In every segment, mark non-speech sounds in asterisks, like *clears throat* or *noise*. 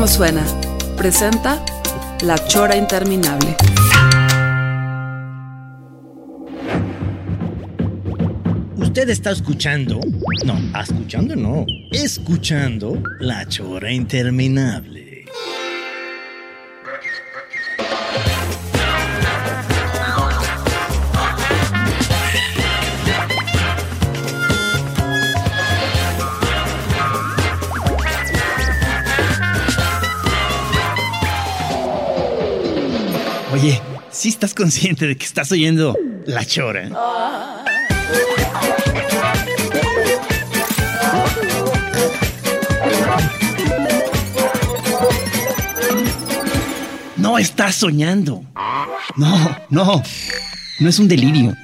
como suena, presenta La Chora Interminable. Usted está escuchando, no, escuchando no, escuchando La Chora Interminable. ¿Sí estás consciente de que estás oyendo La Chora? No estás soñando. No, no. No es un delirio.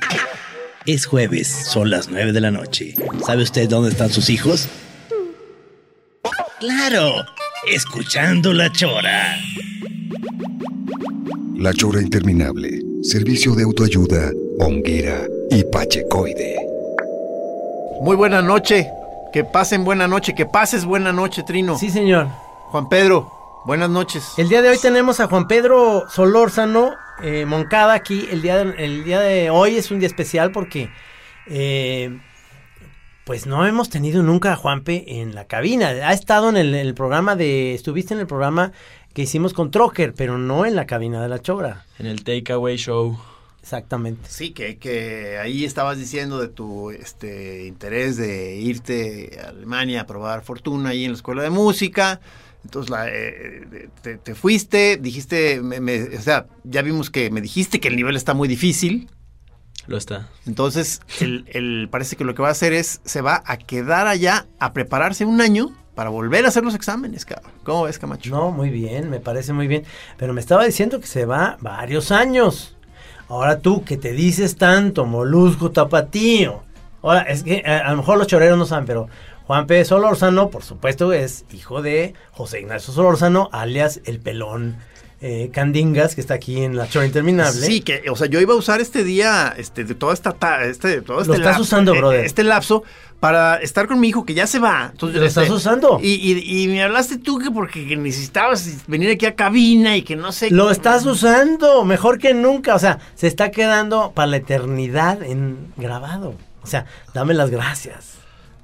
Es jueves, son las nueve de la noche. ¿Sabe usted dónde están sus hijos? Claro, escuchando la chora. La Chora Interminable, servicio de autoayuda, honguera y pachecoide. Muy buena noche. Que pasen buena noche. Que pases buena noche, Trino. Sí, señor. Juan Pedro, buenas noches. El día de hoy tenemos a Juan Pedro Solórzano, eh, Moncada aquí. El día, de, el día de hoy es un día especial porque, eh, pues no hemos tenido nunca a Juanpe en la cabina. Ha estado en el, el programa de, estuviste en el programa que hicimos con Trocker, pero no en la cabina de la Chora. En el Takeaway Show. Exactamente. Sí, que, que ahí estabas diciendo de tu este interés de irte a Alemania a probar fortuna ahí en la escuela de música. Entonces la, eh, te, te fuiste, dijiste, me- me- o sea, ya vimos que me dijiste que el nivel está muy difícil. Lo está. Entonces, el, el- parece que lo que va a hacer es, se va a quedar allá a prepararse un año para volver a hacer los exámenes, cabrón. ¿Cómo ves, Camacho? No, muy bien, me parece muy bien. Pero me estaba diciendo que se va varios años. Ahora tú, que te dices tanto, molusco tapatío. Ahora, es que eh, a lo mejor los choreros no saben, pero Juan P. Solórzano, por supuesto, es hijo de José Ignacio Solórzano, alias el pelón eh, Candingas, que está aquí en la Chora Interminable. Sí, que, o sea, yo iba a usar este día, este, de toda esta, ta- este, todo este Lo estás usando, eh, brother. Este lapso para estar con mi hijo que ya se va. Entonces, Lo estás usando. Y, y- y me hablaste tú que porque que necesitabas venir aquí a cabina y que no sé. Lo estás usando mejor que nunca. O sea, se está quedando para la eternidad en grabado. O sea, dame las gracias.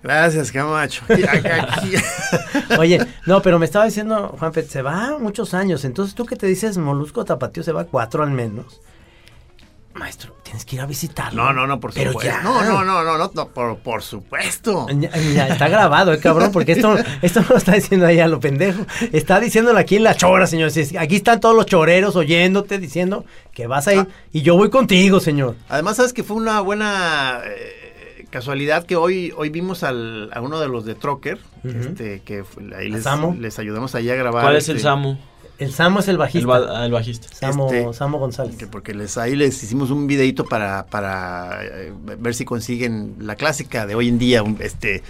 Gracias, Camacho. *laughs* *laughs* Oye, no, pero me estaba diciendo, Juanpe, se va muchos años. Entonces, tú que te dices Molusco Tapatío, se va cuatro al menos. Maestro, tienes que ir a visitarlo. No, no, no, por Pero supuesto. ya. No, no, no, no, no, no, por, por supuesto. Ya, ya, está grabado, eh, cabrón, porque esto, esto no lo está diciendo ahí a lo pendejo. Está diciéndolo aquí en la chora, señor. Aquí están todos los choreros oyéndote, diciendo que vas a ir. Y yo voy contigo, señor. Además, sabes que fue una buena eh, casualidad que hoy, hoy vimos al, a uno de los de Trocker, Ujú. este, que fue- ahí ¿A les, Samo? les ayudamos allí a grabar. ¿Cuál es el este, Samu? El Samo es el El, bajista. ba- el bajista. Samo, este, Samo González. que porque les ahí les hicimos un videito para, para eh, ver si consiguen la clásica de hoy en día, un- este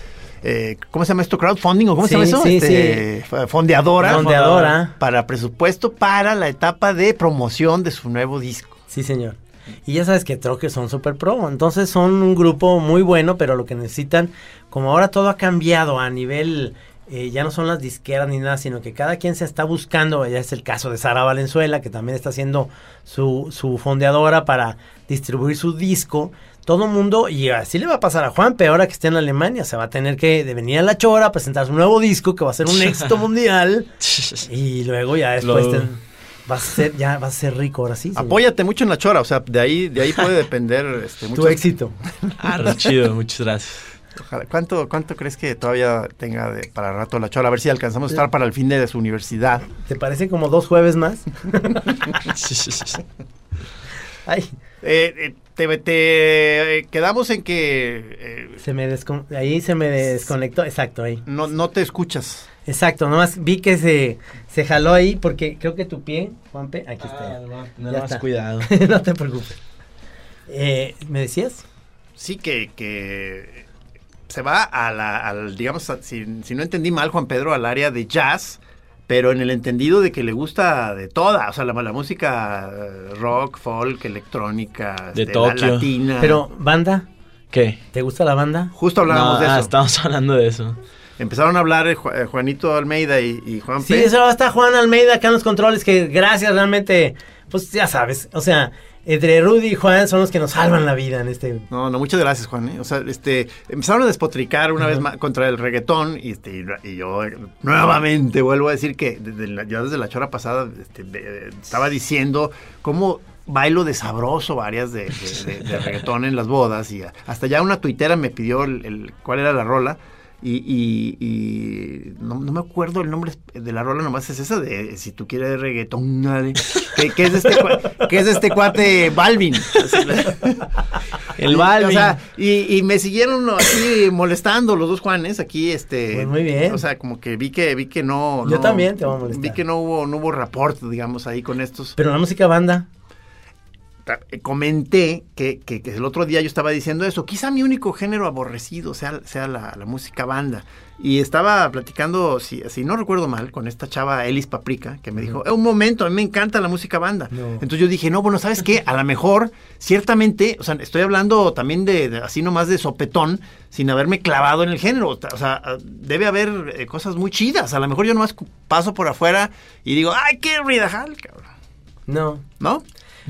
eh, ¿cómo se llama esto? ¿Crowdfunding o cómo Sí, se llama eso? sí, Este, Fondeadora. Fondeadora. Para presupuesto para la etapa de promoción de su nuevo disco. Sí, señor. Y ya sabes que Trocker son super pro, entonces son un grupo muy bueno, pero lo que necesitan, como ahora todo ha cambiado a nivel, eh, ya no son las disqueras ni nada, sino que cada quien se está buscando, ya es el caso de Sara Valenzuela, que también está haciendo su, su fondeadora para distribuir su disco. Todo mundo, y así le va a pasar a Juan, pero ahora que esté en Alemania, se va a tener que de venir a la Chora a presentar su nuevo disco, que va a ser un *laughs* éxito mundial, *laughs* y luego ya después vas a ser, ya vas a ser rico ahora sí. señor. Apóyate mucho en la chora, o sea, de ahí, de ahí puede depender este, tu muchos- éxito. Ah, chido, muchas gracias. Ojalá. ¿Cuánto, ¿Cuánto crees que todavía tenga de- para rato la chora? A ver si alcanzamos a estar para el fin de su universidad. ¿Te parece como dos jueves más? *laughs* Ay, Eh, eh, te, te, eh, quedamos en que eh, Se me descon- ahí se me desconectó, exacto, ahí. no, no te escuchas. Exacto, nomás vi que se, se jaló ahí porque creo que tu pie, Juanpe, aquí está. Ya más está. cuidado. *laughs* no te preocupes. Eh, ¿Me decías? Sí, que, que se va a la, al, digamos, a- si, si no entendí mal, Juan Pedro, al área de jazz, pero en el entendido de que le gusta de toda, o sea, la, la música eh, rock, folk, electrónica, De este, la- latina. Pero, ¿banda? ¿Qué? ¿Te gusta la banda? justo hablábamos No, de ah, eso. estamos *laughs* hablando de eso. Empezaron a hablar eh, eh, Juanito Almeida y, y Juan Sí, P. eso está Juan Almeida acá en los controles, que gracias realmente, pues ya sabes, o sea, entre Rudy y Juan son los que nos salvan la vida en este... No, no, muchas gracias, Juan. ¿eh? O sea, este, empezaron a despotricar una vez más contra el reggaetón y, este, y, yo nuevamente vuelvo a decir que desde la, ya desde la chora pasada este, de- estaba diciendo cómo bailo de sabroso varias de, de- reggaetón en las bodas y hasta ya una tuitera me pidió el, el- cuál era la rola y, y- y no, no me acuerdo el nombre de la rola, nomás es esa de si tú quieres reggaetón, dale, que, que es de este, que es este cuate Balvin. *laughs* El Balvin. O sea, y, y me siguieron así molestando los dos Juanes aquí, este. Pues muy bien. O sea, como que vi que vi que no. Yo no- también te voy a molestar. Vi que no hubo no hubo rapport, digamos, ahí con estos. Pero la música banda, Comenté que, que- que el otro día yo estaba diciendo eso. Quizá mi único género aborrecido sea, sea la, la música banda. Y estaba platicando, si, si no recuerdo mal, con esta chava Elis Paprika, que me dijo, "Eh, un momento, a mí me encanta la música banda. No. Entonces yo dije, no, bueno, ¿sabes qué? A lo mejor, ciertamente, o sea, estoy hablando también de, de así nomás de sopetón, sin haberme clavado en el género. O sea, debe haber eh, cosas muy chidas. A lo mejor yo nomás paso por afuera y digo, ay, qué ridajal, cabrón. no. ¿No?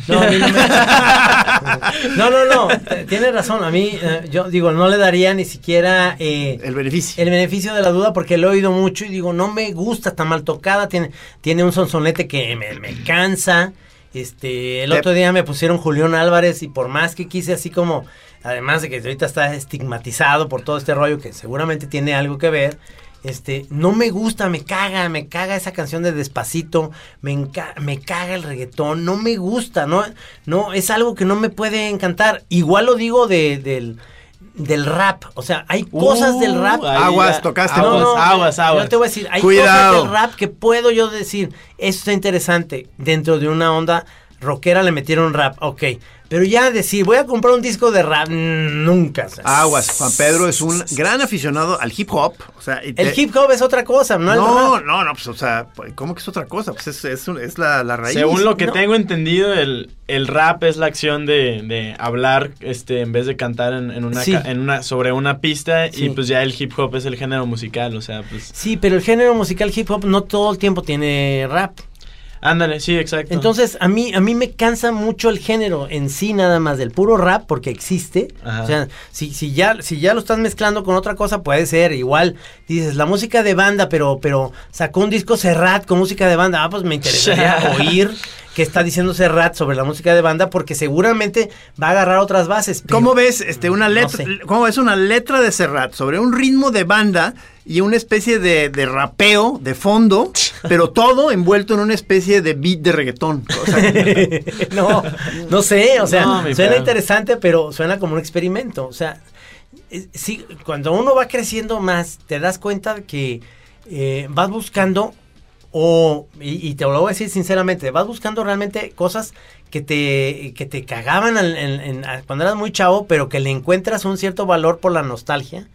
No, a mí no, me- *laughs* no, no, no, t- tienes razón, a mí, eh, yo digo, no le daría ni siquiera... eh, El beneficio. el beneficio de la duda porque lo he oído mucho y digo, no me gusta, está mal tocada, tiene, tiene un sonsonete que me, me cansa. Este, el Te- otro día me pusieron Julián Álvarez y por más que quise así como, además de que ahorita está estigmatizado por todo este rollo que seguramente tiene algo que ver, este, no me gusta, me caga, me caga esa canción de Despacito, me, me caga el reggaetón, no me gusta, no, no, es algo que no me puede encantar. Igual lo digo de, del, del rap, o sea, hay cosas del rap. Uh, ahí Aguas, tocaste. Aguas, No, no, aguas, aguas. Yo te voy a decir, hay Cuidado. cosas del rap que puedo yo decir, esto está interesante, dentro de una onda rockera le metieron rap, ok. Pero ya decir, voy a comprar un disco de rap, mm, nunca. o sea, Aguas, Juan Pedro es un gran aficionado al hip hop. O sea, El te- hip hop es otra cosa, no, No, no, no, pues, o sea, ¿cómo que es otra cosa? Pues es, es, un- es la, la raíz. Según lo que No. tengo entendido, el, el rap es la acción de, de hablar este en vez de cantar en, en una, Sí. en una sobre una pista Sí. y pues ya el hip hop es el género musical, o sea, pues Sí, pero el género musical hip hop no todo el tiempo tiene rap. Ándale, sí, exacto. Entonces, a mí, a mí me cansa mucho el género en sí nada más del puro rap porque existe. Ajá. O sea, si, si, ya, si ya lo estás mezclando con otra cosa, puede ser. Igual dices, la música de banda, pero, pero sacó un disco Serrat con música de banda. Ah, pues me interesaría *laughs* oír qué está diciendo Serrat sobre la música de banda porque seguramente va a agarrar otras bases. pero- ¿Cómo ves este, una No letra, sé. cómo ves una letra de Serrat sobre un ritmo de banda y una especie de, de rapeo de fondo, *laughs* pero todo envuelto en una especie de beat de reggaetón? O *laughs* sea, no, no sé, o sea, No, suena interesante, pero suena como un experimento. O sea, eh, sí, cuando uno va creciendo más, te das cuenta que eh, vas buscando, o, y, y te lo voy a decir sinceramente, vas buscando realmente cosas que te, que te cagaban al- en- en- cuando eras muy chavo, pero que le encuentras un cierto valor por la nostalgia.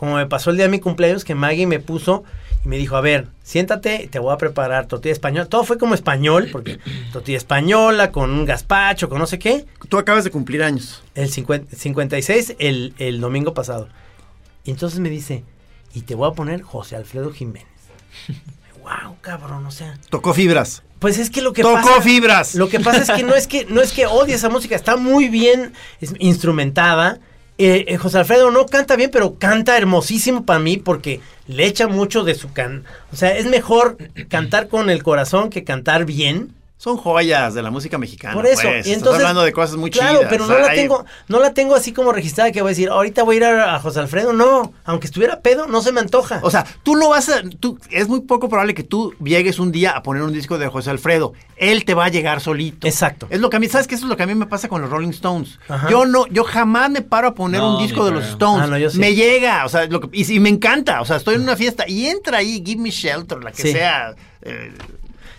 Como me pasó el día de mi cumpleaños, que Maggie me puso y me dijo, a ver, siéntate, te voy a preparar tortilla española. Todo fue como español, porque *clears throat* tortilla española, con un gazpacho, con no sé qué. tú acabas de cumplir años. El 50 56, el, el domingo pasado. Y entonces me dice, y te voy a poner José Alfredo Jiménez. *laughs* wow, cabrón, o sea. Tocó fibras. Pues es que lo que Tocó pasa. fibras. Lo que pasa es que no es que no es que odie esa música, está muy bien instrumentada. Eh, eh, José Alfredo no canta bien, pero canta hermosísimo para mí porque le echa mucho de su can. O sea, es mejor cantar con el corazón que cantar bien. Son joyas de la música mexicana. Por eso, pues. y Estás entonces, hablando de cosas muy claro, chidas. pero o no sea, la hay- tengo, no la tengo así como registrada que voy a decir, ahorita voy a ir a, a José Alfredo, no, aunque estuviera pedo, no se me antoja. O sea, tú no vas a. Tú, es muy poco probable que tú llegues un día a poner un disco de José Alfredo. Él te va a llegar solito. Exacto. Es lo que a mí, ¿sabes qué? Eso es lo que a mí me pasa con los Rolling Stones. Ajá. Yo no, yo jamás me paro a poner No, un disco de los. Stones. Ah, no, yo sí. Me llega, o sea, lo que- y, y me encanta. O sea, estoy en una fiesta y entra ahí Give Me Shelter, la que Sí. sea. eh,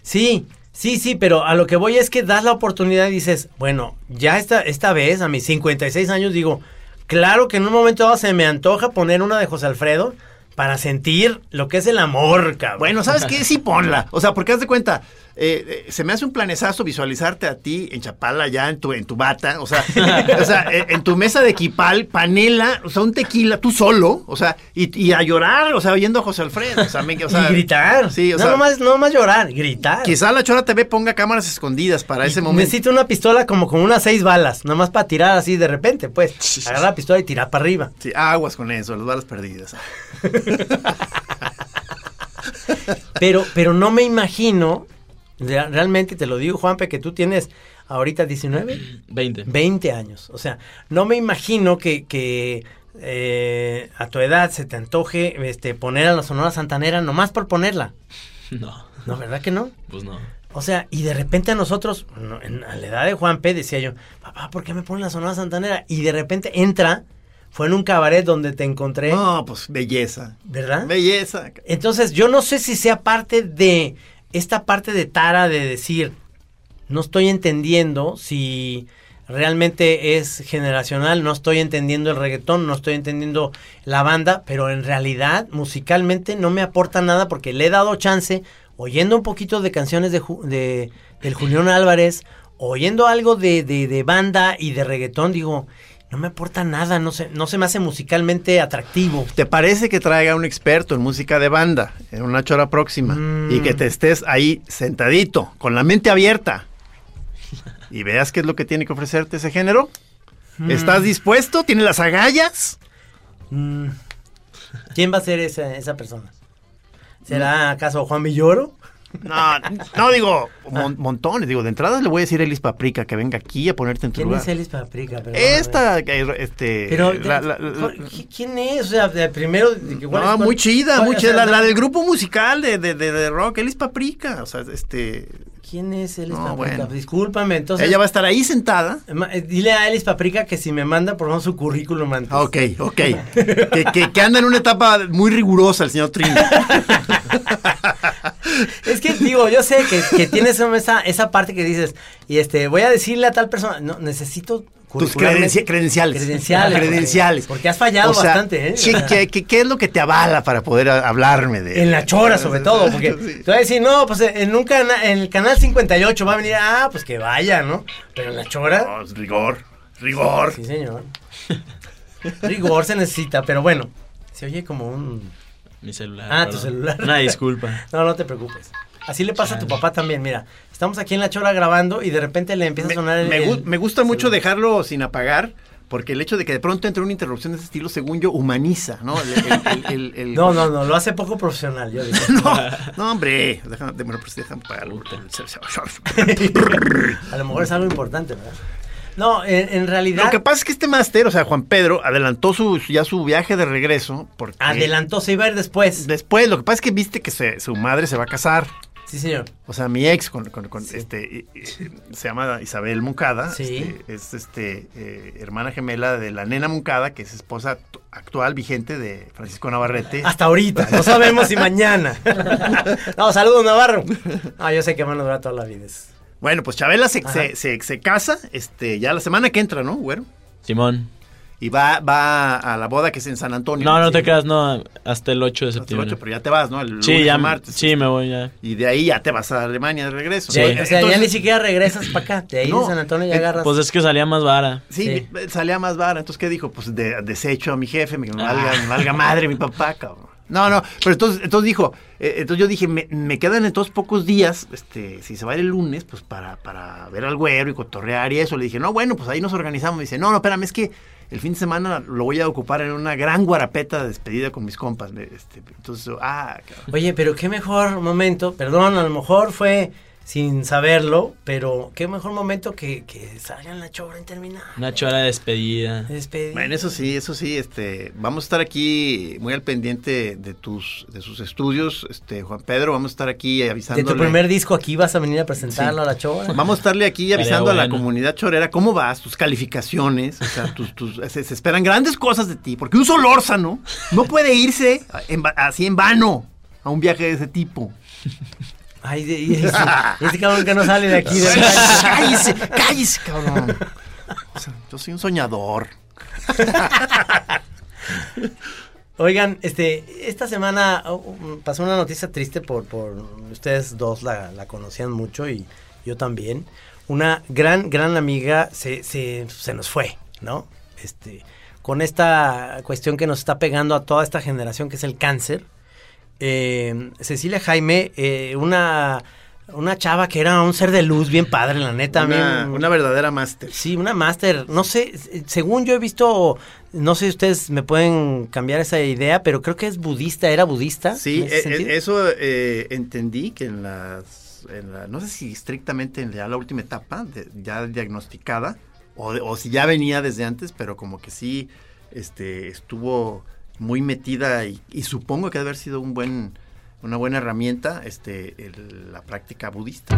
Sí, sí, sí, pero a lo que voy es que das la oportunidad y dices, bueno, ya esta, esta vez, a mis 56 años, digo, claro que en un momento dado se me antoja poner una de José Alfredo para sentir lo que es el amor, cabrón. Bueno, ¿sabes qué? Sí, ponla. O sea, porque haz de cuenta, eh, eh, se me hace un planezazo visualizarte a ti en Chapala, ya en tu, en tu bata, o sea, *laughs* o sea eh, en tu mesa de equipal, panela, o sea, un tequila, tú solo, o sea, y, y a llorar, o sea, oyendo a José Alfredo, o sea, me- o sea, y gritar. Sí, o no, sea, nomás, no nomás llorar, gritar. quizá la Chora TV ponga cámaras escondidas para ese momento. Necesito una pistola como con unas seis balas, nomás para tirar así de repente, pues. *laughs* Agarrar la pistola y tirar para arriba. Sí, aguas con eso, las balas perdidas. *laughs* Pero, pero no me imagino, realmente te lo digo, Juanpe, que tú tienes ahorita 19, 20. 20 años. O sea, no me imagino que, que eh, a tu edad se te antoje este, poner a la Sonora Santanera nomás por ponerla. No, ¿No, verdad que no? pues no. O sea, y de repente a nosotros, no, en, a la edad de Juanpe, decía yo, papá, ¿por qué me ponen la Sonora Santanera? Y de repente entra, fue en un cabaret donde te encontré, No, pues belleza. ¿verdad? Belleza. Entonces, yo no sé si sea parte de esta parte de Tara de decir, no estoy entendiendo si realmente es generacional, no estoy entendiendo el reggaetón, no estoy entendiendo la banda, pero en realidad musicalmente no me aporta nada porque le he dado chance, oyendo un poquito de canciones de, de- del Julián Álvarez, oyendo algo de, de- de banda y de reggaetón, digo, no me aporta nada, no se, no se me hace musicalmente atractivo. ¿Te parece que traiga un experto en música de banda en una chora próxima Mm. y que te estés ahí sentadito, con la mente abierta y veas qué es lo que tiene que ofrecerte ese género? Mm. ¿Estás dispuesto? ¿Tienes las agallas? Mm. ¿Quién va a ser esa, esa persona? ¿Será acaso Juan Villoro? No, no digo mon- montones. Digo, de entrada le voy a decir a Elis Paprika que venga aquí a ponerte en tu ¿Quién lugar. es Elis Paprika? Perdón, Esta, este, Pero, la- la- la- ¿qui- ¿quién es? O sea, de primero... de que- ¿cuál no, es- cuál- muy chida, cuál- muy o chida. sea, La, del grupo musical de, de, de, de rock, Elis Paprika. O sea, este, ¿Quién es Elis No, Paprika? bueno. Discúlpame, entonces... ella va a estar ahí sentada. Eh, Dile a Elis Paprika que si me manda por favor su currículum antes. Ok, ok. que, que, que anda en una etapa muy rigurosa el señor Trini. *laughs* Es que digo, yo sé que, que tienes esa, esa parte que dices, y este, voy a decirle a tal persona, no, necesito Tus credenci- credenciales. Credenciales. Credenciales. Porque has fallado O sea, bastante, ¿eh? ¿qué, qué, qué- qué es lo que te avala para poder hablarme de En la chora, sobre todo, porque Sí. te voy a decir, no, pues en un cana- en el canal 58 va a venir, ah, pues que vaya, ¿no? Pero en la chora, No, es rigor, rigor. sí, señor. Rigor se necesita, pero bueno, se oye como un. Mi celular. Ah, tu celular. Una disculpa. *laughs* No, no te preocupes. Así le pasa a tu papá también, mira. Estamos aquí en la chora grabando y de repente le empieza Me, a sonar el. me gu- el- me gusta mucho celular. dejarlo sin apagar. Porque el hecho de que de pronto entre una interrupción de ese estilo, según yo, humaniza, ¿no? El- el- el- el- el- No, no, no, lo hace poco profesional, yo digo. *laughs* No, no, hombre. Déjame, bueno, pues déjame apagarlo. *laughs* A lo mejor es algo importante, ¿verdad? No, en, en realidad. Lo que pasa es que este máster, o sea, Juan Pedro, adelantó su, ya su viaje de regreso. Porque Adelantó, se iba a ir después. Después, lo que pasa es que viste que se- su madre se va a casar. Sí, señor. O sea, mi ex, con, con- con, este, se llama Isabel Moncada. Sí. este, es este eh, hermana gemela de la nena Moncada, que es esposa act- actual, vigente de Francisco Navarrete. Hasta ahorita, no sabemos si mañana. *laughs* No, saludos Navarro. No, yo sé que van a durar toda la vida. es- Bueno, pues Chabela se, se, se- se casa este, ya la semana que entra, ¿no, güero? Simón. Y va, va a la boda que es en San Antonio. No, no Sí. te creas, no. Hasta el 8 de Hasta el septiembre. ocho, pero ya te vas, ¿no? El Sí, ya. martes. Sí, me voy ya. Y de ahí ya te vas a Alemania de regreso. Sí, o sea, ya Entonces- ni siquiera regresas para acá. De ahí No, de San Antonio ya agarras. Pues es que salía más vara. Sí, salía más vara. Entonces, ¿qué dijo? Pues de, desecho a mi jefe, me Ah. valga, me valga madre mi papá, cabrón. No, no, pero entonces, entonces dijo, eh, entonces yo dije, me, me quedan entonces pocos días, este, si se va a ir el lunes, pues para, para ver al güero y cotorrear y eso. Le dije, no, bueno, pues ahí nos organizamos. Me dice, no, no, espérame, es que el fin de semana lo voy a ocupar en una gran guarapeta de despedida con mis compas. Este, entonces, ah, cabrón. Oye, pero qué mejor momento, perdón, a lo mejor fue sin saberlo, pero qué mejor momento que, que salgan la chora interminable. Una chora de despedida. Despedida. Bueno, eso sí, eso sí, este, vamos a estar aquí muy al pendiente de tus, de sus estudios, este, Juan Pedro, vamos a estar aquí de avisándole. tu primer disco aquí vas a venir a presentarlo Sí. a la chora. Vamos a estarle aquí avisando a la comunidad chorera cómo vas, tus calificaciones, o sea, tus, tus- se, se esperan grandes cosas de ti, porque un solórzano no puede irse en así en vano a un viaje de ese tipo. Ay, de- ese, ese cabrón que no sale de aquí. De *laughs* cállese, cállese, cabrón. O sea, yo soy un soñador. Oigan, este, esta semana oh, um, pasó una noticia triste por, por ustedes dos la, la conocían mucho y yo también. Una gran, gran amiga se, se, se nos fue, ¿no? Este, con esta cuestión que nos está pegando a toda esta generación que es el cáncer. Eh, Cecilia Jaime, eh, una, una chava que era un ser de luz bien padre, la neta. mí- Una, verdadera máster. Sí, una máster. No sé, según yo he visto, no sé si ustedes me pueden cambiar esa idea, pero creo que es budista, era budista. Sí, en eh, eh, eso entendí que en las, en la- no sé si estrictamente en la última etapa, de- ya diagnosticada, o, o si ya venía desde antes, pero como que sí este, estuvo muy metida y, y supongo que debe haber sido un buen, una buena herramienta este, la práctica budista.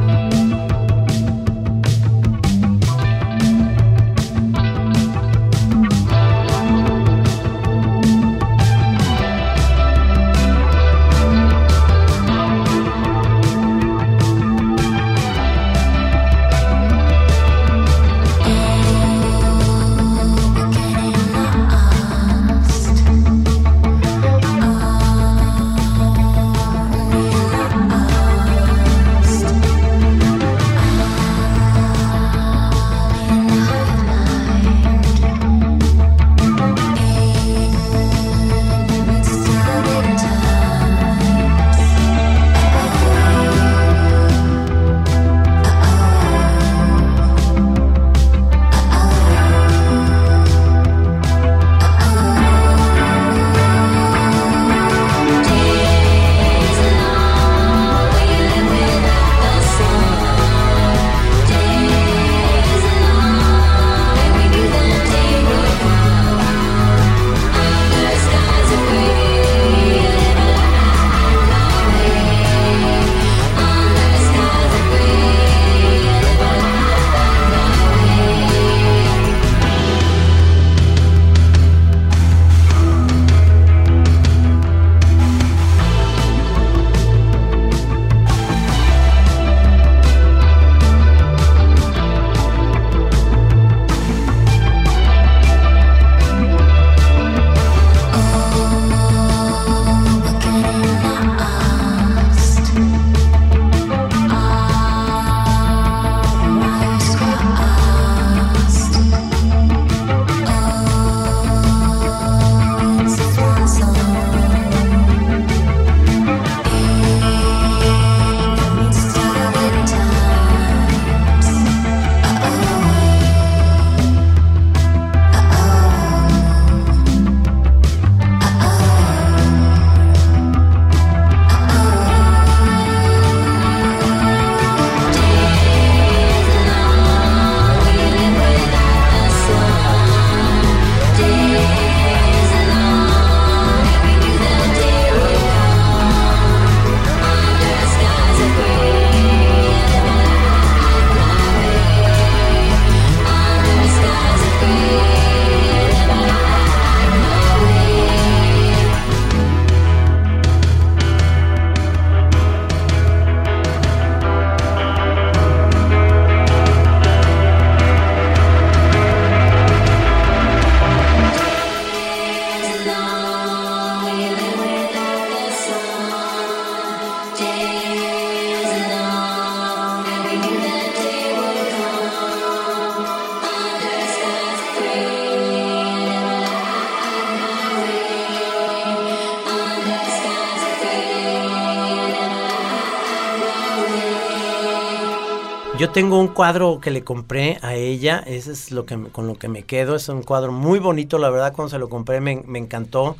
Tengo un cuadro que le compré a ella, ese es lo que con lo que me quedo, es un cuadro muy bonito, la verdad, cuando se lo compré me, me encantó.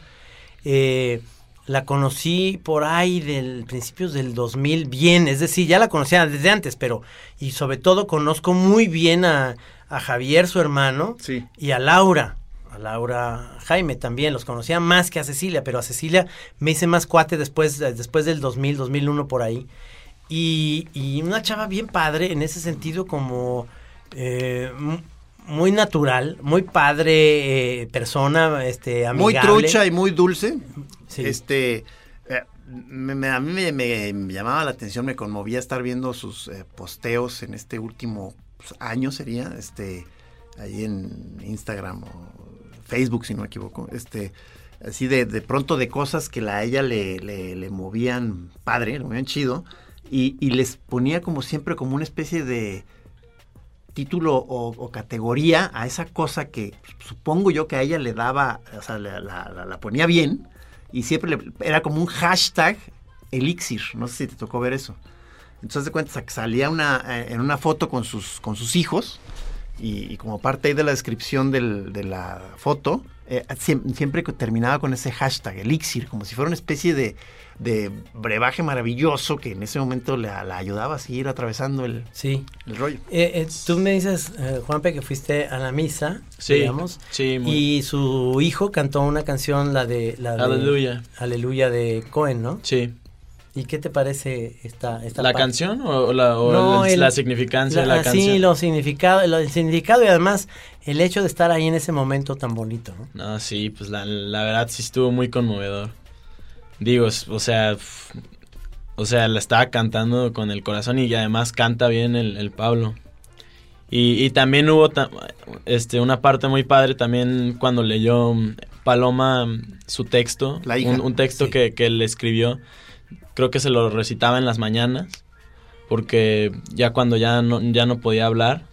Eh, la conocí por ahí del principios del 2000 bien, es decir, ya la conocía desde antes, pero y sobre todo conozco muy bien a, a Javier, su hermano, Sí. y a Laura, a Laura Jaime también, los conocía más que a Cecilia, pero a Cecilia me hice más cuate después, después del 2000, 2001 por ahí. Y, y una chava bien padre en ese sentido como eh, mu- muy natural, muy padre eh, persona, este, Muy amigable. trucha y muy dulce. Sí. Este, eh, me- me- a mí me, me- llamaba la atención, me conmovía estar viendo sus eh, posteos en este último pues, año sería, este, ahí en Instagram o Facebook, si no me equivoco, este, así de, de pronto de cosas que la, a ella le, le, le movían padre, le movían chido, y, y les ponía como siempre como una especie de título o, categoría a esa cosa que supongo yo que a ella le daba, o sea, la, ponía bien y siempre le- era como un hashtag elixir, no sé si te tocó ver eso. Entonces de cuenta salía una, eh, en una foto con sus, con sus hijos y, como parte ahí de la descripción del- de la foto, eh, siem- siempre terminaba con ese hashtag elixir, como si fuera una especie de, de brebaje maravilloso que en ese momento la, la ayudaba a seguir atravesando el, Sí. el rollo. Eh, eh, tú me dices, eh, Juanpe, que fuiste a la misa, Sí, digamos, sí, muy- y su hijo cantó una canción, la de... La de- Aleluya. Aleluya de Cohen, ¿no? Sí. ¿Y qué te parece esta, esta ¿La parte? canción o, o la, o No, el- el- la significancia de la Sí, canción? lo significado, lo- el significado y además el hecho de estar ahí en ese momento tan bonito, ¿no? No, sí, pues la, la verdad sí estuvo muy conmovedor. Digo, o sea, o sea, la estaba cantando con el corazón y además canta bien el, el Pablo. Y, y también hubo este, una parte muy padre también cuando leyó mm, Paloma mm, su texto, La hija. un, un texto Sí. que, que él escribió, creo que se lo recitaba en las mañanas, porque ya cuando ya no, ya no podía hablar,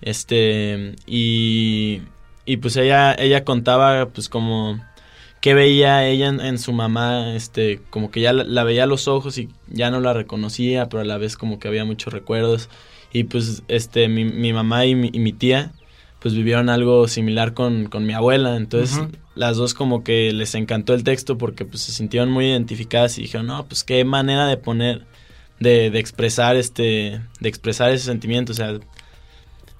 este, y, y pues ella, ella contaba pues como que veía ella en, en su mamá, este, como que ya la, la veía a los ojos y ya no la reconocía, pero a la vez como que había muchos recuerdos. Y pues este, mi, mi mamá y mi, y mi tía pues vivieron algo similar con, con mi abuela, entonces las dos como que les encantó el texto porque pues se sintieron muy identificadas y dijeron, no, pues qué manera de poner, de, de expresar este, de expresar ese sentimiento, o sea,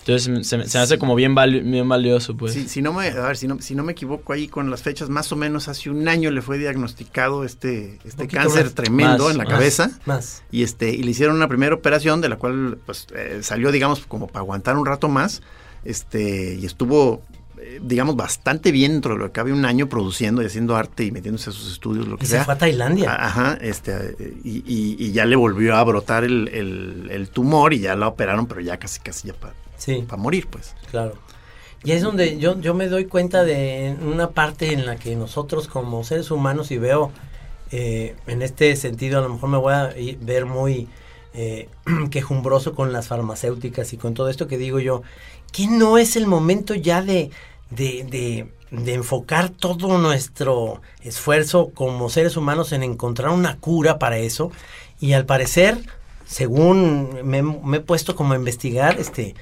entonces se, me- se me hace como bien, vali- bien valioso, pues. Sí, si no me, a ver, si no, si no me equivoco ahí con las fechas, más o menos hace un año le fue diagnosticado este, este cáncer más. tremendo Más, en la más. cabeza. Más. Y este, y le hicieron una primera operación de la cual pues eh, salió, digamos, como para aguantar un rato más. Este, y estuvo, eh, digamos, bastante bien dentro de lo que cabe un año produciendo y haciendo arte y metiéndose a sus estudios, lo que Y se sea. fue a Tailandia. A- Ajá, este, y, y- y ya le volvió a brotar el, el- el tumor y ya la operaron, pero ya casi, casi ya para Sí, morir, pues. claro. Y es donde yo, yo me doy cuenta de una parte en la que nosotros como seres humanos, y veo eh, en este sentido, a lo mejor me voy a ver muy eh, *clears throat* quejumbroso con las farmacéuticas y con todo esto que digo yo, que no es el momento ya de, de, de- de enfocar todo nuestro esfuerzo como seres humanos en encontrar una cura para eso. Y al parecer, según me, me he puesto como a investigar, este,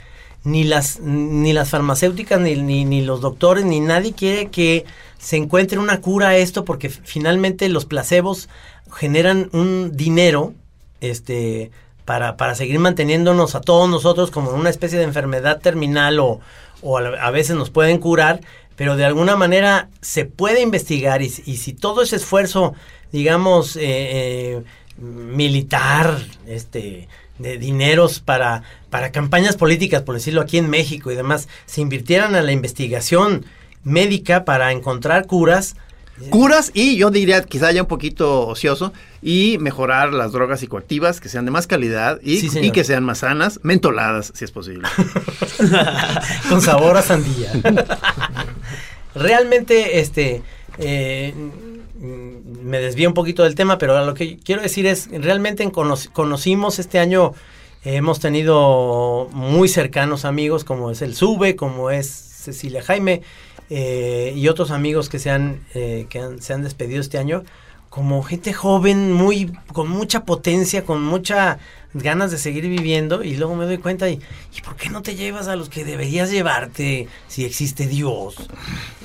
ni las, ni las farmacéuticas, ni, ni, ni los doctores, ni nadie quiere que se encuentre una cura a esto, porque finalmente los placebos generan un dinero, este, para, para seguir manteniéndonos a todos nosotros como una especie de enfermedad terminal o, o a, veces nos pueden curar, pero de alguna manera se puede investigar y, y si todo ese esfuerzo, digamos, eh, eh, militar, este, de dineros para, para campañas políticas, por decirlo aquí en México y demás, se invirtieran a la investigación médica para encontrar curas, Curas y yo diría quizá ya un poquito ocioso y mejorar las drogas psicoactivas que sean de más calidad y, Sí, y que sean más sanas, mentoladas si es posible. *laughs* con sabor a sandía. *laughs* Realmente, este, eh, me desvío un poquito del tema, pero lo que quiero decir es, realmente en cono- conocimos este año, eh, hemos tenido muy cercanos amigos, como es el Sube, como es Cecilia Jaime, eh, y otros amigos que se han, eh, que se han despedido este año, como gente joven, muy, con mucha potencia, con mucha ganas de seguir viviendo y luego me doy cuenta y, ¿y por qué no te llevas a los que deberías llevarte si existe Dios?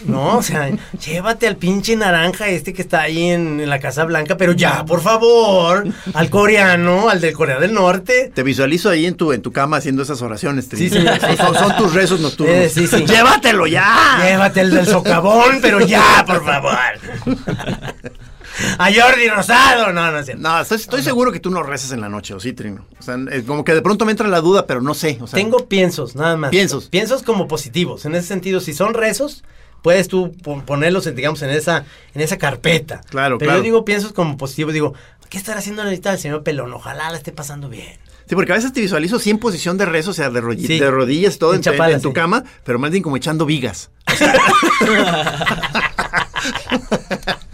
No, o sea, *laughs* llévate al pinche naranja este que está ahí en, en la Casa Blanca, pero ya, por favor, al coreano, al de Corea del Norte. Te visualizo ahí en tu, en tu cama haciendo esas oraciones. Sí, Trini. sí, sí, son, sí. son tus rezos nocturnos. Eh, sí, sí. ¡Llévatelo ya! Llévate el del socavón, pero ya, por favor. *laughs* *laughs* A Jordi Rosado, no, no es cierto. No, estoy, estoy seguro que tú no rezas en la noche, ¿o sí, Trino? O sea, es como que de pronto me entra la duda, pero no sé. O sea, Tengo piensos, nada más. Piensos. Piensos como positivos. En ese sentido, si son rezos, puedes tú po- ponerlos, en, digamos, en esa, en esa carpeta. Claro, Pero claro. yo digo piensos como positivos. Digo, ¿qué estará haciendo ahorita el señor Pelón? Ojalá la esté pasando bien. Sí, porque a veces te visualizo sí en posición de rezo, o sea, de, Sí. de rodillas, todo En en, chapala, en tu sí. cama, pero más bien como echando vigas. *laughs* *laughs*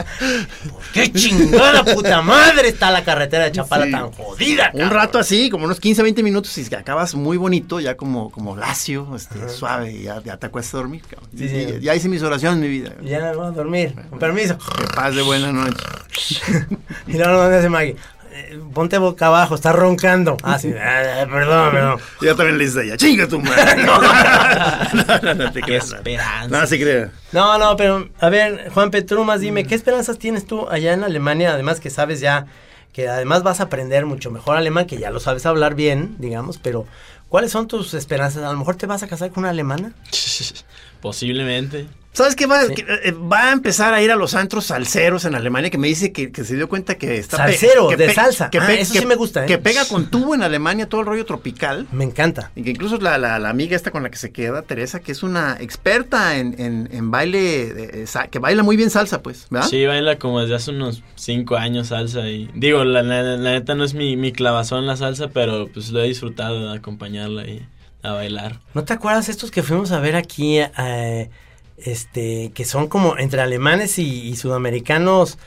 ¡Qué chingada puta madre está la carretera de Chapala Sí. tan jodida! Un rato así, como unos 15, 20 minutos, y acabas muy bonito, ya como, como lacio, este, suave, y ya, ya te acuestas a dormir. cabrón. Sí, sí. ya hice mis oraciones, mi vida. Ya me voy a dormir. Con permiso. Que paz de buena noche. *laughs* Y luego nos dice Maggie. Eh, Ponte boca abajo, está roncando. Ah, sí. ah, perdón, perdón. *laughs* Y yo también le dices a ella, chinga tu madre. *laughs* No, *laughs* no, no, no te Qué creas. no. esperanza. No, se crea. No, no, pero a ver, Juan Petrumas, dime, ¿qué esperanzas tienes tú allá en Alemania? Además que sabes ya, que además vas a aprender mucho mejor alemán, que ya lo sabes hablar bien, digamos, pero ¿cuáles son tus esperanzas? A lo mejor te vas a casar con una alemana. Posiblemente. ¿Sabes qué? Va, Sí. que, eh, va a empezar a ir a los antros salseros en Alemania, que me dice que, que se dio cuenta que está... Salsero, que de salsa. Que Ah, eso que- sí me gusta, ¿eh? Que pega con tubo en Alemania todo el rollo tropical. Me encanta. Y que incluso la, la, la amiga esta con la que se queda, Teresa, que es una experta en, en, en baile, eh, que baila muy bien salsa, pues, ¿verdad? Sí, baila como desde hace unos cinco años salsa y digo, la, la- la neta no es mi, mi clavazón la salsa, pero pues lo he disfrutado de acompañarla y a bailar. ¿No te acuerdas estos que fuimos a ver aquí, eh, este, que son como entre alemanes y, y sudamericanos?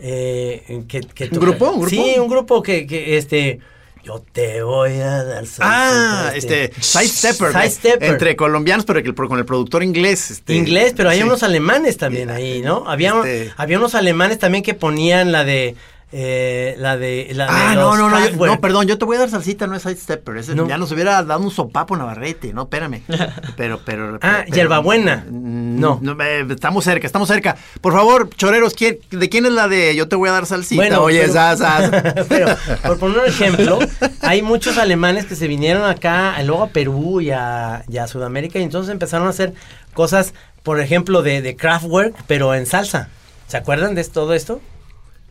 eh, que, que ¿Un grupo? ¿Un grupo? Sí, un grupo que, que este, yo te voy a dar Ah, este, Side Stepper. Side Stepper. Entre colombianos, pero que con el productor inglés. Este, Inglés, pero hay sí. unos alemanes también ahí, ¿no? Había, Este- había unos alemanes también que ponían la de, eh, la de, la de Ah, no, no, no, yo- no, perdón, yo te voy a dar salsita, no es Side Stepper. ese No. Ya nos hubiera dado un sopapo Navarrete, no, espérame. *laughs* Pero, pero. Ah, pero- hierbabuena. Mm, No. eh, estamos cerca, estamos cerca. Por favor, choreros, ¿quién- ¿de quién es la de yo te voy a dar salsita? Bueno, Oye, pero-. *laughs* Pero, por poner un ejemplo, hay muchos alemanes que se vinieron acá, luego a Perú y a, y a Sudamérica, y entonces empezaron a hacer cosas, por ejemplo, de, de Kraftwerk, pero en salsa. ¿Se acuerdan de todo esto?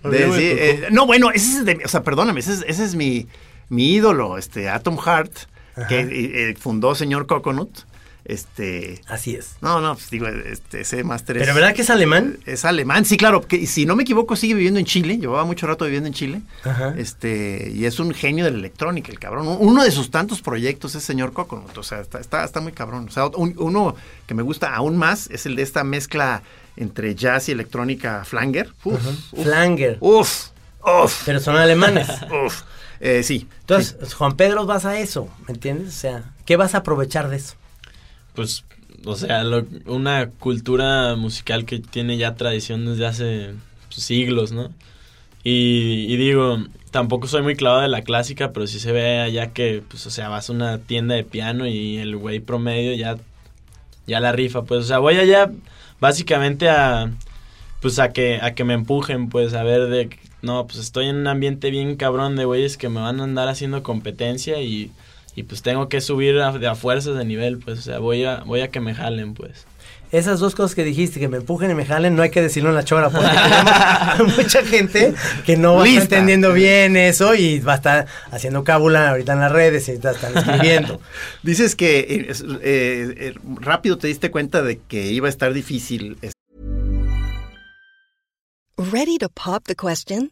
De- sí, eh, no, bueno, ese es de, o sea, perdóname, ese es, ese es mi, mi ídolo, este, Atom Heart, que eh, fundó señor Coconut. Este, Así es. no, no, pues digo, este, ese máster es. ¿Pero verdad que es alemán? Es alemán, sí, claro, que si no me equivoco sigue viviendo en Chile, llevaba mucho rato viviendo en Chile, Ajá. este, y es un genio de la electrónica, el cabrón. Uno de sus tantos proyectos es señor Coconut, o sea, está, está, está muy cabrón. O sea, un- uno que me gusta aún más es el de esta mezcla entre jazz y electrónica flanger. Uf, uf, Flanger. uf, uf, Pero son alemanes. *laughs* uf. Eh, sí. Entonces, Juan Pedro, vas a eso, ¿me entiendes? O sea, ¿qué vas a aprovechar de eso? Pues, o sea, lo- una cultura musical que tiene ya tradición desde hace pues, siglos, ¿no? Y, y digo, tampoco soy muy clavado de la clásica, pero sí se ve allá que, pues, o sea, vas a una tienda de piano y el güey promedio ya, ya la rifa, pues, o sea, voy allá básicamente a, pues, a que, a que me empujen, pues, a ver de, no, pues, estoy en un ambiente bien cabrón de güeyes que me van a andar haciendo competencia y, y pues, tengo que subir a, de a fuerzas de nivel, pues, o sea, voy a, voy a que me jalen, pues. Esas dos cosas que dijiste, que me empujen y me jalen, no hay que decirlo en la chora, porque *laughs* tenemos mucha gente que no va a estar Lista. entendiendo bien eso y va a estar haciendo cábula ahorita en las redes y estar escribiendo. *laughs* Dices que eh, eh, eh, rápido te diste cuenta de que iba a estar difícil Ready to pop the question?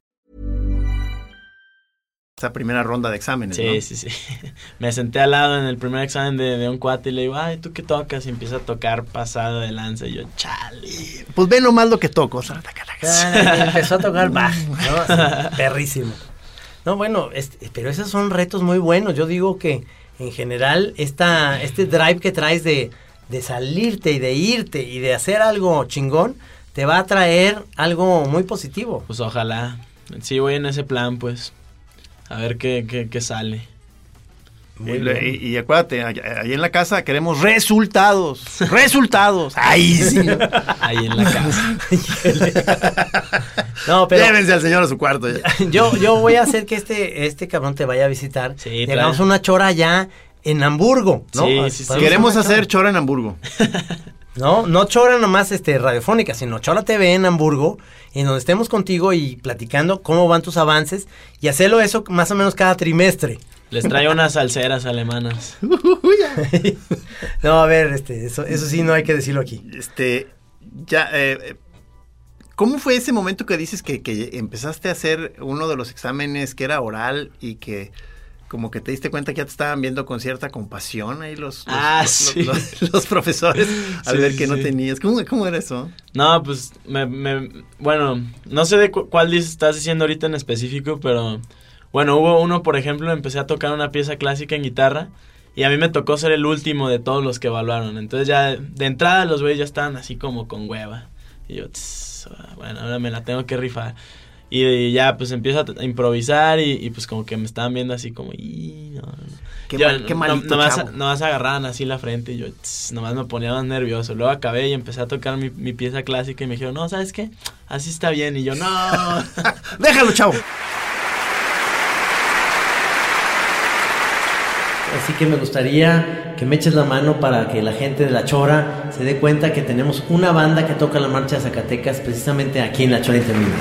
Esa primera ronda de exámenes, Sí, ¿no? sí, sí. *laughs* Me senté al lado en el primer examen de, de un cuate y le digo, ay, ¿tú qué tocas? Y empieza a tocar pasado de lanza. Y yo, chale. Pues ve nomás lo que toco. Ah, empezó a tocar *laughs* Bach, ¿no? *laughs* Perrísimo. No, bueno, este, pero esos son retos muy buenos. Yo digo que en general esta, este drive que traes de, de salirte y de irte y de hacer algo chingón, te va a traer algo muy positivo. Pues ojalá. Sí, voy en ese plan, pues. A ver qué, qué, qué sale. Y, le- y- y acuérdate, ahí en la casa queremos resultados. *laughs* Resultados. Ahí sí. ¿no? Ahí en la casa. *laughs* No, pero Llévense al señor a su cuarto. ya. *laughs* yo, yo voy a hacer que este, este cabrón te vaya a visitar. Sí, trae. una chora allá en Hamburgo, ¿no? Sí, Podemos sí, Queremos hacer chora. chora en Hamburgo. No, no chora nomás este radiofónica, sino chora TV en Hamburgo, en donde estemos contigo y platicando cómo van tus avances y hacerlo eso más o menos cada trimestre. Les traigo unas salseras alemanas. *laughs* *laughs* No, a ver, este, eso, eso sí no hay que decirlo aquí. Este, ya, eh, ¿cómo fue ese momento que dices que, que empezaste a hacer uno de los exámenes que era oral y que como que te diste cuenta que ya te estaban viendo con cierta compasión ahí los, los, Ah, los- sí. los- los *laughs* profesores *laughs* al Sí, ver sí, que no tenías? ¿Cómo, cómo era eso? No, pues, me, me- bueno, no sé de cu- cuál estás diciendo ahorita en específico, pero bueno, hubo uno, por ejemplo, empecé a tocar una pieza clásica en guitarra y a mí me tocó ser el último de todos los que evaluaron. Entonces ya de entrada los güeyes ya estaban así como con hueva. Y yo, "Tss, bueno, ahora me la tengo que rifar. Y, ya pues empiezo a, improvisar y, y, pues como que me estaban viendo así como, "Y, no, no". Qué, Yo, mal- qué no- malito nomás, chavo. nomás agarraban así la frente y yo tss, nomás me ponía más nervioso. Luego acabé y empecé a tocar mi, mi pieza clásica y me dijeron, no, ¿sabes qué? Así está bien. Y yo, no. *laughs* Déjalo, chavo. Así que me gustaría que me eches la mano para que la gente de La Chora se dé cuenta que tenemos una banda que toca la marcha de Zacatecas precisamente aquí en La Chora Interminable.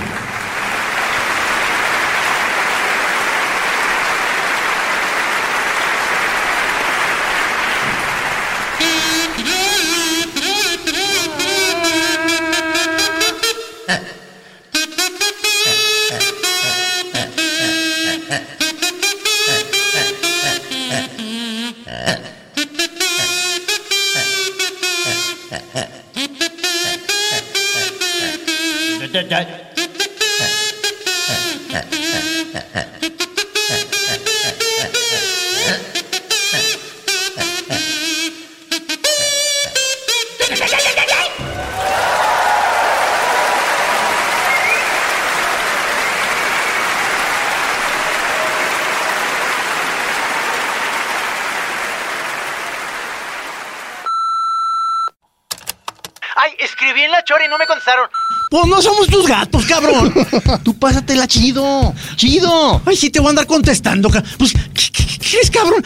Pues no somos tus gatos, cabrón. *laughs* Tú pásatela chido, chido. Ay, sí te voy a andar contestando. Pues, ¿qué, qué- qué crees, cabrón?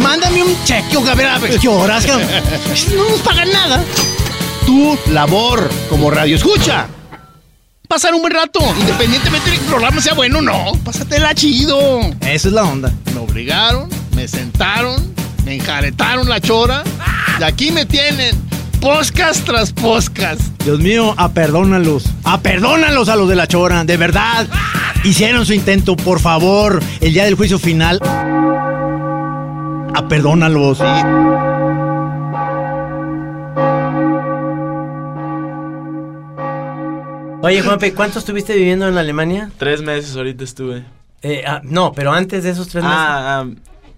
Mándame un cheque o a ver, a ver qué horas, cabrón. No nos pagan nada. Tu labor como radio escucha. Pasar un buen rato, independientemente de que el programa sea bueno o no. Pásatela chido. Esa es la onda. Me obligaron, me sentaron, me enjaretaron la chora. Y aquí me tienen. Podcast tras podcast. Dios mío, aperdónalos. Aperdónalos a los de la chora, de verdad. Hicieron su intento, por favor. El día del juicio final. Aperdónalos. Oye, Juanpe, ¿cuánto estuviste viviendo en Alemania? Tres meses ahorita estuve. Eh, ah, no, pero antes de esos tres meses. Ah, ah,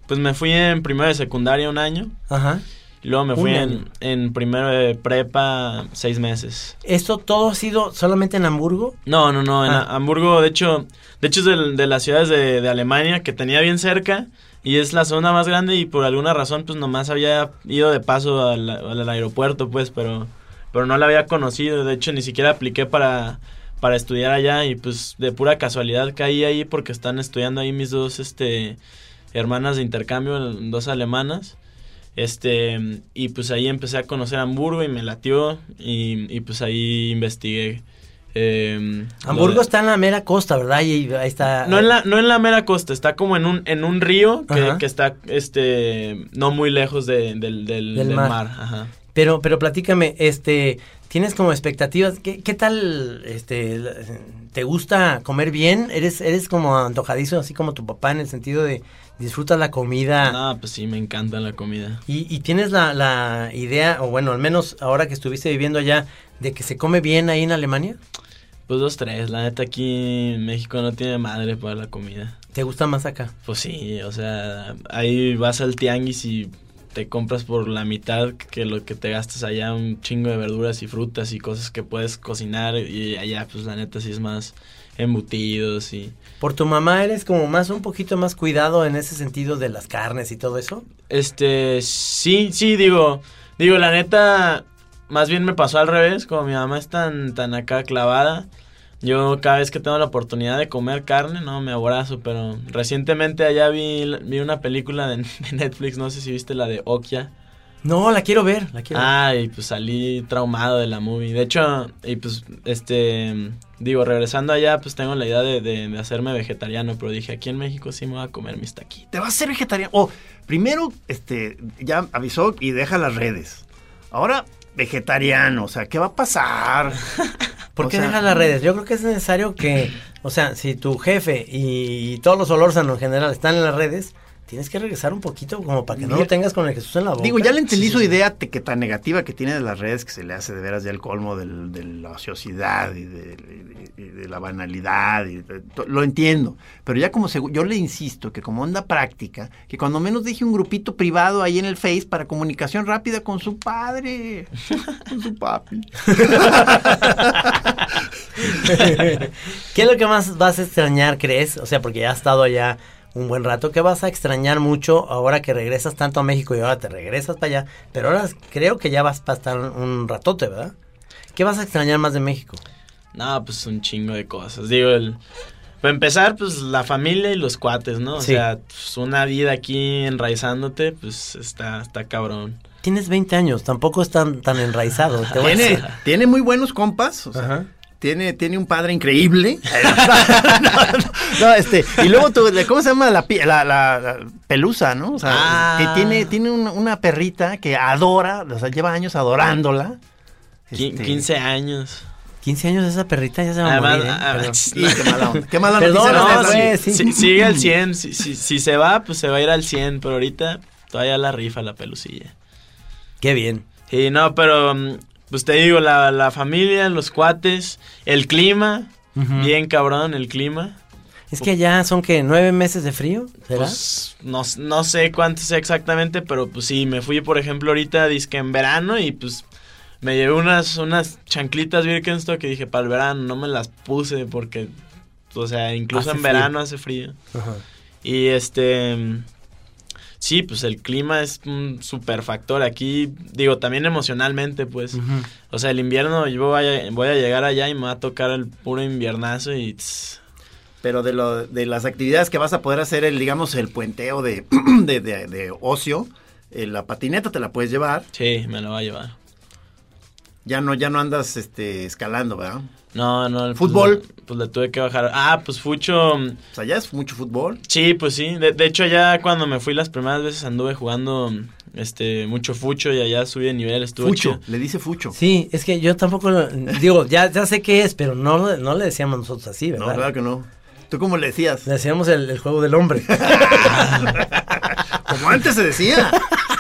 pues me fui en primero de secundaria un año. Ajá. Y luego me fui en, en primero de prepa seis meses. ¿Esto todo ha sido solamente en Hamburgo? No, no, no. En Ah. Hamburgo, de hecho, de hecho es del- de, las ciudades de, de Alemania que tenía bien cerca y es la zona más grande y por alguna razón pues nomás había ido de paso al, al aeropuerto pues, pero, pero no la había conocido. De hecho, ni siquiera apliqué para, para estudiar allá y pues de pura casualidad caí ahí porque están estudiando ahí mis dos este, hermanas de intercambio, dos alemanas. Este, y pues ahí empecé a conocer Hamburgo y me latió y, y pues ahí investigué. eh, Hamburgo de- está en la mera costa, ¿verdad? Y ahí está. no en la, no en la mera costa, está como en un, en un río que, está este no muy lejos de- del, del, Del del mar. mar. Ajá. Pero, pero platícame, este, tienes como expectativas. ¿Qué, qué tal, este, te gusta comer bien? ¿Eres, eres como antojadizo, así como tu papá, en el sentido de disfrutas la comida? No, pues sí, me encanta la comida. Y, y tienes la, la idea, o bueno, al menos ahora que estuviste viviendo allá, de que se come bien ahí en Alemania. Pues dos, tres. La neta aquí en México no tiene madre para la comida. ¿Te gusta más acá? Pues sí, o sea, ahí vas al tianguis y te compras por la mitad que lo que te gastas allá un chingo de verduras y frutas y cosas que puedes cocinar y allá pues la neta sí es más embutidos y Por tu mamá eres como más, un poquito más cuidado en ese sentido de las carnes y todo eso. este sí, sí digo, digo la neta más bien me pasó al revés, como mi mamá es tan tan acá clavada, yo cada vez que tengo la oportunidad de comer carne, no, me abrazo, pero recientemente allá vi, vi una película de, *laughs* de Netflix, no sé si viste la de Okia. No, la quiero ver, la quiero ver. Ah, y pues salí traumado de la movie. De hecho, y pues, este, digo, regresando allá, pues tengo la idea de, de- de hacerme vegetariano, pero dije, aquí en México sí me voy a comer mis taquitos. Te vas a ser vegetariano. O primero, este, ya avisó y deja las redes. Ahora, vegetariano. O sea, ¿qué va a pasar? *laughs* ¿Por O qué sea, dejas las redes? Yo creo que es necesario que, o sea, si tu jefe y, todos los olórzanos en general están en las redes, tienes que regresar un poquito como para que no lo tengas con el Jesús en la boca. Digo, ya le entendí Sí, su idea de que tan negativa que tiene de las redes que se le hace de veras ya el colmo del- de la ociosidad y de, y de la banalidad. y de- to- lo entiendo. Pero ya como segu- yo le insisto que como onda práctica, que cuando menos deje un grupito privado ahí en el Face para comunicación rápida con su padre, *laughs* con su papi. *laughs* ¿Qué es lo que más vas a extrañar, crees? O sea, porque ya has estado allá un buen rato. ¿Qué vas a extrañar mucho ahora que regresas tanto a México y ahora te regresas para allá? Pero ahora creo que ya vas para estar un ratote, ¿verdad? ¿Qué vas a extrañar más de México? No, pues un chingo de cosas. Digo, el, para empezar, pues la familia y los cuates, ¿no? O Sí. sea, pues, una vida aquí enraizándote, pues está, está cabrón. Tienes 20 años, tampoco es tan, tan enraizado. Te Tiene, tiene muy buenos compas. o sea, Ajá. Tiene, tiene un padre increíble. *laughs* *laughs* no, no, no, este, y luego tú, ¿cómo se llama la, pi- la, la- la pelusa, no? O sea, Ah. que tiene, tiene una, una perrita que adora, o sea, lleva años adorándola. Este, 15 años. 15 años esa perrita ya se va a Además, morir, ¿eh? Sí, *laughs* qué mala onda. Qué mala Perdón, no, si, sí. si- sigue al 100. Si, si, se va, pues se va a ir al 100. Pero ahorita todavía la rifa la pelucilla. Qué bien. Y no, pero mm, pues te digo, la, la familia, los cuates, el clima, bien cabrón el clima. Es que ya son que nueve meses de frío, ¿será? Pues no, no sé cuánto sea exactamente, pero pues sí, me fui por ejemplo ahorita disque en verano y pues me llevé unas, unas chanclitas Birkenstock que dije para el verano, no me las puse porque, o sea, incluso Hace en frío. verano hace frío. Ajá. Y este. Sí, pues el clima es un super factor aquí. Digo, también emocionalmente, pues. O sea, el invierno yo voy a, voy a llegar allá y me va a tocar el puro inviernazo y. tss, Pero de, lo, de las actividades que vas a poder hacer, el, digamos, el puenteo de, *clears throat* de, de- de ocio, eh, la patineta te la puedes llevar. sí, me lo va a llevar. Ya no, ya no andas este, escalando, ¿verdad? No, no. pues, ¿Fútbol? le- Pues, le tuve que bajar. Ah, pues Fucho. mm, O sea, ya es mucho fútbol. Sí, pues sí. De, de hecho, ya cuando me fui las primeras veces anduve jugando mm, este mucho Fucho y allá subí de nivel. Estuvo Fucho, chido. le dice Fucho. Sí, es que yo tampoco, lo- digo, ya, ya sé qué es, pero no, no le decíamos nosotros así, No, ¿verdad? claro que no. ¿Tú cómo le decías? Le decíamos el, el juego del hombre, *laughs* Como antes se decía.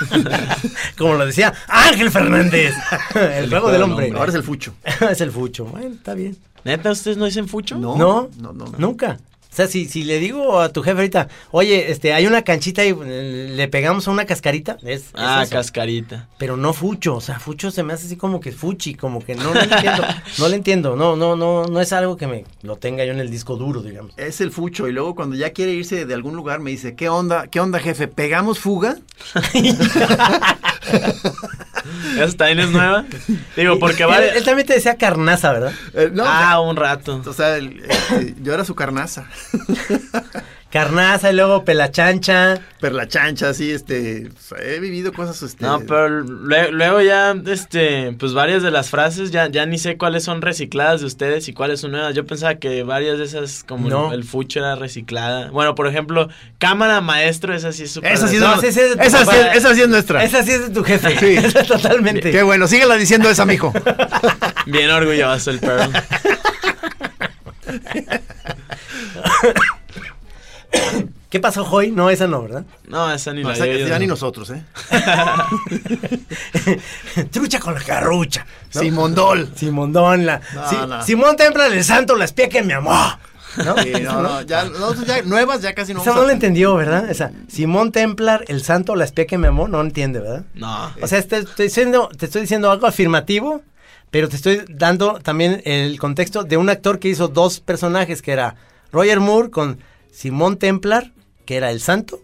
*laughs* como lo decía Ángel Fernández, *laughs* el, juego del hombre. Ahora es el Fucho. es el fucho, bueno, está bien. ¿Neta ustedes no dicen Fucho? No, ¿No? no, no. Nunca. O sea, si, si le digo a tu jefe ahorita, oye, este, hay una canchita y eh, le pegamos a una cascarita, es, es Ah, eso. cascarita. Pero no fucho, o sea, fucho se me hace así como que fuchi, como que no, no le entiendo, no le entiendo, no, no, no, no es algo que me lo tenga yo en el disco duro, digamos. Es el Fucho. Y luego cuando ya quiere irse de algún lugar me dice, ¿qué onda, qué onda, jefe? ¿Pegamos fuga? *laughs* *laughs* ¿Esa también es nueva? Digo, porque él, vale. él también te decía carnaza, ¿verdad? Eh, no, ah, un rato. o sea, el- este, yo era su carnaza. *laughs* Carnaza y luego Pelachancha. Perla chancha, sí, este, pues, he vivido cosas, este. No, pero lue- luego ya, este, pues varias de las frases ya, ya ni sé cuáles son recicladas de ustedes y cuáles son nuevas. Yo pensaba que varias de esas, como el- No. el, fucho era reciclada. Bueno, por ejemplo, cámara maestro, esa sí es súper. Esa sí es, No, sí, esa, sí, es- esa sí es nuestra. Esa sí es de tu jefe. Sí. *laughs* Esa totalmente. Qué bueno, síguela diciendo esa, mijo. Bien orgulloso el Pearl. *laughs* *coughs* ¿Qué pasó, Joy? No, esa no, ¿verdad? No, esa ni No, la esa- yo, no. ni nosotros, ¿eh? *laughs* Trucha con la carrucha. ¿no? Simondol. Simondón, la. No, Si- no. Simón Templa el santo, la espía que me amó. ¿No? Sí, no, no, ya, nuevas ya casi no Esa no la entendió, ¿verdad? Esa. Simón Templar, el santo, la espía que me amó, no entiende, ¿verdad? No. O sea, este- estoy diciendo, te estoy diciendo algo afirmativo, pero te estoy dando también el contexto de un actor que hizo dos personajes, que era Roger Moore con Simón Templar, que era el santo,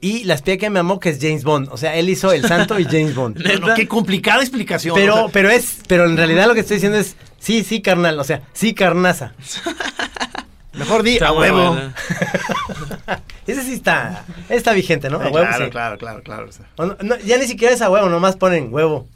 y la espía que me amó, que es James Bond. O sea, él hizo el santo y James Bond. *laughs* No, no, qué complicada explicación. Pero, o sea, pero es, pero en realidad lo que estoy diciendo es, sí, sí, carnal, o sea, sí, carnaza. *laughs* mejor di Está a huevo. *laughs* Ese sí está, está vigente, ¿no? A huevo, claro, sí. claro, claro, claro. o sea. O no- no, ya ni siquiera es a huevo, nomás ponen huevo.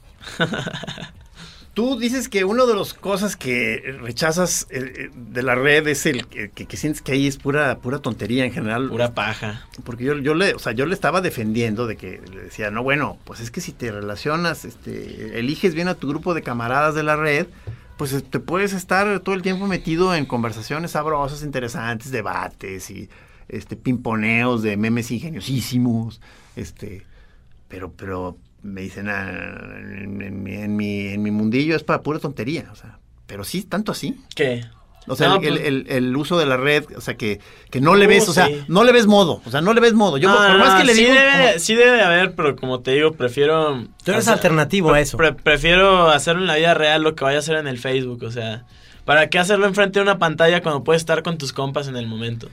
Tú dices que una de las cosas que rechazas eh, eh, de la red es el que, que- que sientes que ahí es pura pura tontería en general. Pura paja. Porque yo, yo le, o sea, yo le estaba defendiendo de que le decía, no, bueno, pues es que si te relacionas, este, eliges bien a tu grupo de camaradas de la red, pues eh, te puedes estar todo el tiempo metido en conversaciones sabrosas, interesantes, debates y este pimponeos de memes ingeniosísimos, este, pero, pero me dicen, ah, en, en mi, en, mi, en mi mundillo es para pura tontería, o sea, pero sí, tanto así. ¿Qué? O sea, No, el, pues- el- el uso de la red, o sea, que, que no le ves, Uh, o sea, sí. no le ves modo, o sea, no le ves modo. Yo, No, por no, más que le sí digo... Debe, como- sí debe de haber, pero como te digo, prefiero... Tú eres hacer- alternativo a eso. pre- prefiero hacerlo en la vida real lo que vaya a hacer en el Facebook, o sea... ¿Para qué hacerlo enfrente de una pantalla cuando puedes estar con tus compas en el momento?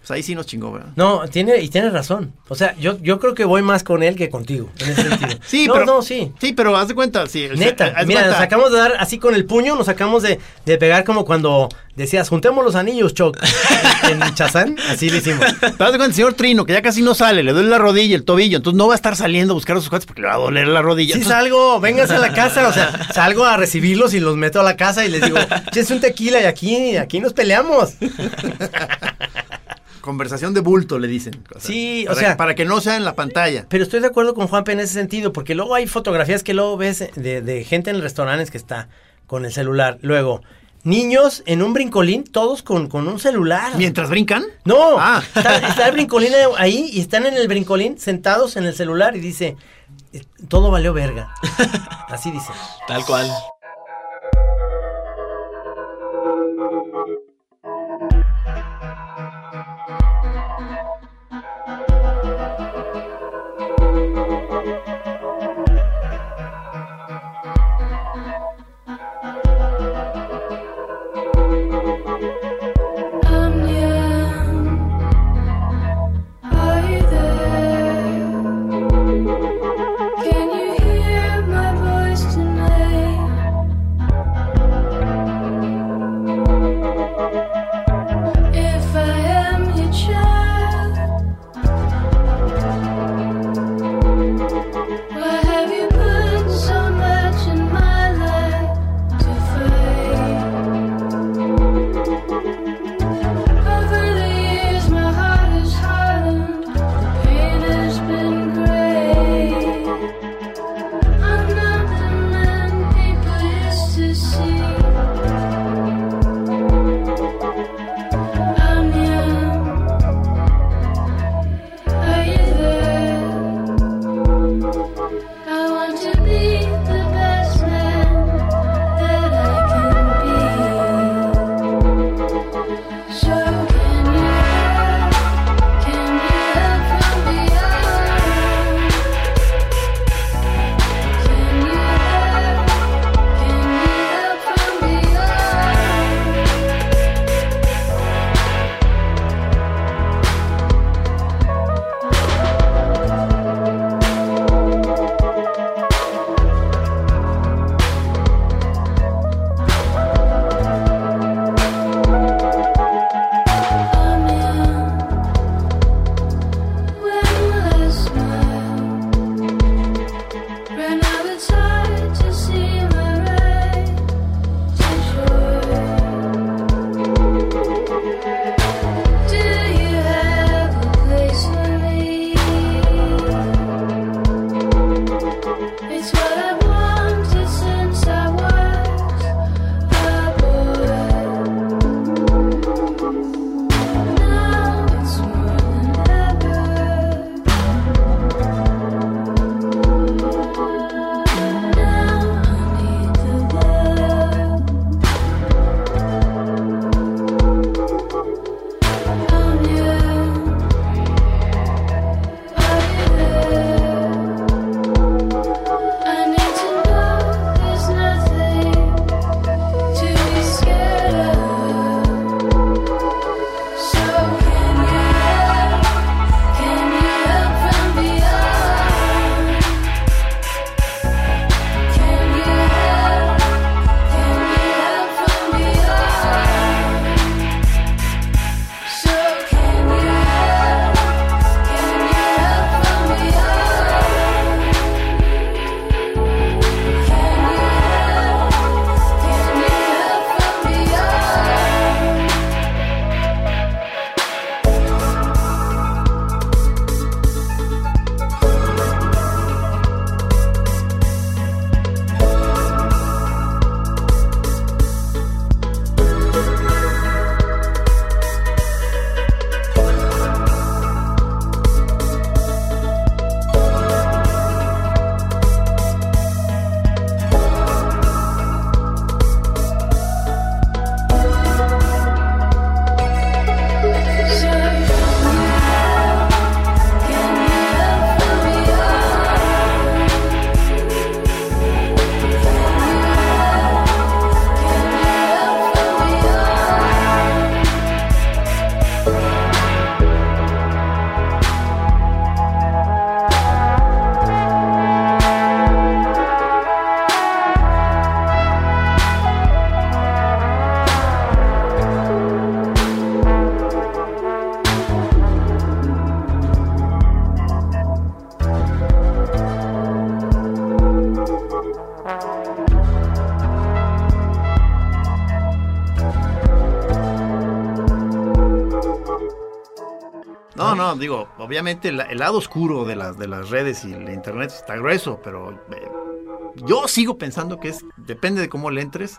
Pues ahí sí nos chingó, ¿verdad? No, tiene, y tienes razón. O sea, yo, yo creo que voy más con él que contigo, en ese sentido. *laughs* Sí, no, pero... no, sí. Sí, pero haz de cuenta, sí. o sea, Neta, haz de mira, nos cuenta- acabamos de dar así con el puño, nos acabamos de, de pegar como cuando decías, juntemos los anillos, Choc. *laughs* en Chazán, así le hicimos. Pero haz de cuenta, el señor Trino, que ya casi no sale, le duele la rodilla, el tobillo, entonces no va a estar saliendo a buscar a sus cuates porque le va a doler la rodilla. Sí entonces- salgo, vénganse a la casa, o sea, salgo a recibirlos y los meto a la casa y les digo, es un tequila y aquí, aquí nos peleamos. *laughs* Conversación de bulto, le dicen. O sea, Sí, o para- sea- Para que no sea en la pantalla. Pero estoy de acuerdo con Juanpe en ese sentido, porque luego hay fotografías que luego ves de, de gente en restaurantes que está con el celular. Luego, niños en un brincolín, todos con, con un celular. ¿Mientras brincan? No, Ah. está, está el brincolín ahí y están en el brincolín sentados en el celular y dice, "Eh, todo valió verga. *laughs* Así dice. Tal cual. Obviamente el, el lado oscuro de las, de las redes y el internet está grueso, pero eh, yo sigo pensando que es, depende de cómo le entres,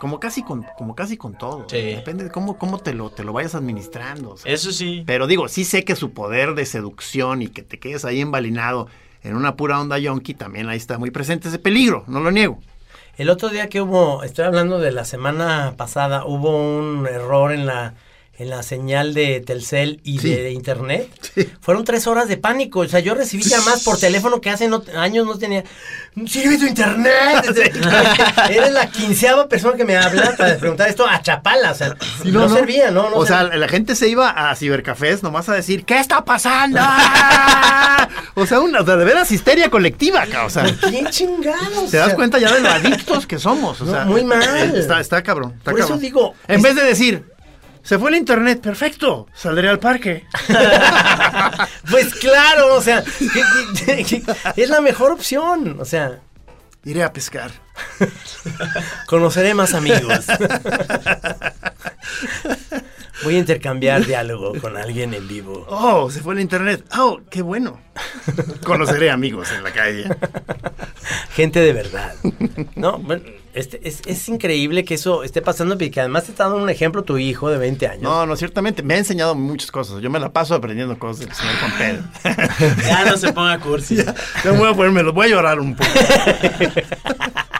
como casi con, como casi con todo. Sí. Depende de cómo, cómo te lo, te lo vayas administrando. Eso sí. Pero digo, sí sé que su poder de seducción y que te quedes ahí embalinado en una pura onda yonki, también ahí está muy presente ese peligro, no lo niego. El otro día que hubo, estoy hablando de la semana pasada, hubo un error en la en la señal de Telcel y Sí. de internet. Fueron tres horas de pánico. O sea, yo recibí llamadas por teléfono que hace no- años no tenía. ¡Sirve tu internet! *laughs* *laughs* Eres la quinceava persona que me habla para preguntar esto a Chapala. O sea, no, servía, ¿no? no o sea, la gente se iba a cibercafés nomás a decir, ¿qué está pasando? *laughs* o sea, una, o sea, de veras histeria colectiva, acá, o sea. ¿Qué chingados? Te das O sea, cuenta ya de lo adictos que somos. O sea, muy mal. eh, Está, está cabrón. está Por eso digo, En es- vez de decir, se fue el internet, perfecto, saldré al parque. *laughs* Pues claro, o sea, es la mejor opción. O sea, Iré a pescar. conoceré más amigos. Voy a intercambiar diálogo con alguien en vivo. Oh, se fue el internet. Oh, qué bueno. Conoceré amigos en la calle. Gente de verdad. No, bueno, este, es, es increíble que eso esté pasando y que además te está dando un ejemplo tu hijo de 20 años. No, no, ciertamente me ha enseñado muchas cosas. Yo me la paso aprendiendo cosas del señor Juan Pedro. *laughs* Ya no se ponga cursi. Yo voy a ponerme, voy a llorar un poco. *laughs*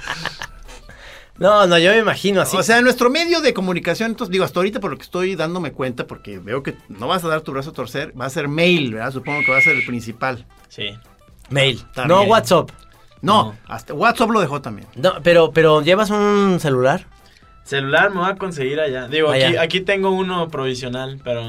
No, no, yo me imagino así. O sea, nuestro medio de comunicación, entonces digo, hasta ahorita por lo que estoy dándome cuenta, porque veo que no vas a dar tu brazo a torcer, va a ser mail, ¿verdad? Supongo que va a ser el principal. Sí. Mail. También. No WhatsApp. No, hasta WhatsApp lo dejó también. No, pero, pero ¿llevas un celular? Celular me voy a conseguir allá. Digo, aquí, Allá. aquí tengo uno provisional, pero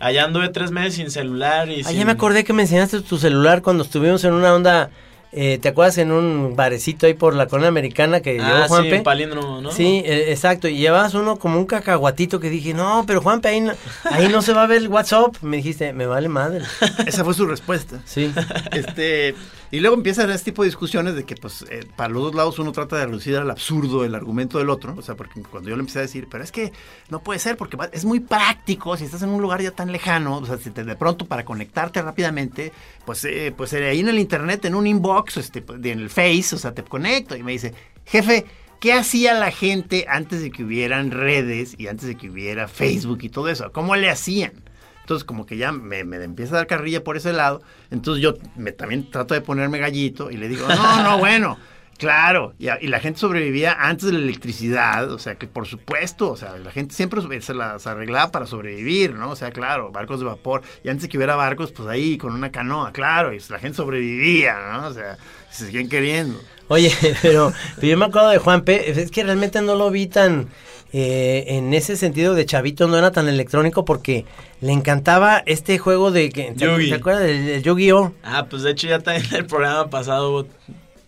allá anduve tres meses sin celular y Ah, sin... ya me acordé que me enseñaste tu celular cuando estuvimos en una onda, eh, ¿te acuerdas? En un barecito ahí por la colonia americana que llevó Ah, sí, Juanpe. un palíndromo, ¿no? Sí, eh, exacto. Y llevabas uno como un cacahuatito que dije, no, pero Juanpe, ahí no, ahí no se va a ver el WhatsApp. Me dijiste, me vale madre. Esa fue su respuesta. Sí. Este, y luego empiezan este tipo de discusiones de que, pues, eh, para los dos lados uno trata de reducir al absurdo el argumento del otro. O sea, porque cuando yo le empecé a decir, pero es que no puede ser, porque es muy práctico si estás en un lugar ya tan lejano. O sea, si te- de pronto para conectarte rápidamente, pues, eh, pues eh, ahí en el internet, en un inbox, este, pues, en el Face, o sea, te conecto. Y me dice, jefe. ¿Qué hacía la gente antes de que hubieran redes y antes de que hubiera Facebook y todo eso? ¿Cómo le hacían? Entonces, como que ya me, me empieza a dar carrilla por ese lado. Entonces, yo me, también trato de ponerme gallito y le digo, no, no, *laughs* bueno, claro. Y, a- y la gente sobrevivía antes de la electricidad. O sea, que por supuesto, o sea, la gente siempre se las arreglaba para sobrevivir, ¿no? O sea, claro, barcos de vapor. Y antes de que hubiera barcos, pues ahí con una canoa, claro. Y la gente sobrevivía, ¿no? O sea, se seguían queriendo. Oye, *laughs* pero, pero yo me acuerdo de Juanpe, es que realmente no lo vi tan, eh, en ese sentido de chavito, no era tan electrónico porque le encantaba este juego de, que, ¿te, Yugi. te acuerdas del, del Yu-Gi-Oh? Ah, pues de hecho ya también en el programa pasado hubo...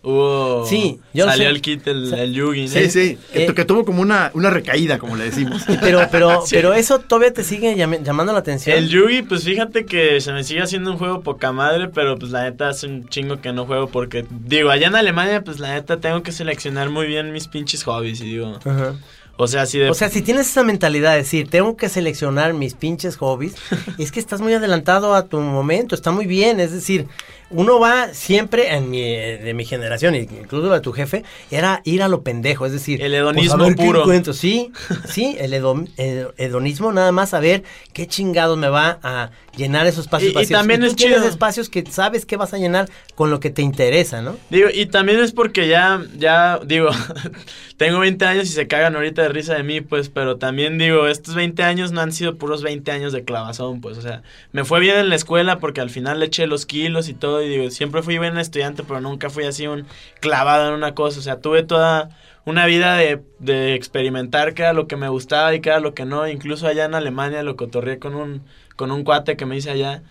hubo- Sí, yo Salió sé. el kit, el, el Yugi. ¿no? Sí, sí, que, eh, que tuvo como una, una recaída, como le decimos. *laughs* Pero, pero, *laughs* Sí. pero eso todavía te sigue llam- llamando la atención. El Yugi, pues fíjate que se me sigue haciendo un juego poca madre, pero pues la neta hace un chingo que no juego porque, digo, allá en Alemania, pues la neta tengo que seleccionar muy bien mis pinches hobbies y digo, Ajá. O sea, si de... O sea, si tienes esa mentalidad de decir, tengo que seleccionar mis pinches hobbies, *laughs* es que estás muy adelantado a tu momento, está muy bien, es decir, uno va siempre, en mi, eh, de mi generación, incluso de tu jefe, era ir a lo pendejo, es decir... El hedonismo pues, a qué puro. Sí, *laughs* sí, el, hedon- el hedonismo nada más a ver qué chingados me va a llenar esos espacios Y- y vacíos. también tú es tienes chido. espacios que sabes que vas a llenar con lo que te interesa, ¿no? Digo, y también es porque ya, ya, digo, *laughs* tengo 20 años y se cagan ahorita de risa de mí, pues, pero también digo, estos 20 años no han sido puros 20 años de clavazón, pues, o sea, me fue bien en la escuela porque al final le eché los kilos y todo, y digo, siempre fui buen estudiante, pero nunca fui así un clavado en una cosa, o sea, tuve toda una vida de, de experimentar qué era lo que me gustaba y qué era lo que no, incluso allá en Alemania lo cotorreé con un, con un cuate que me hice allá.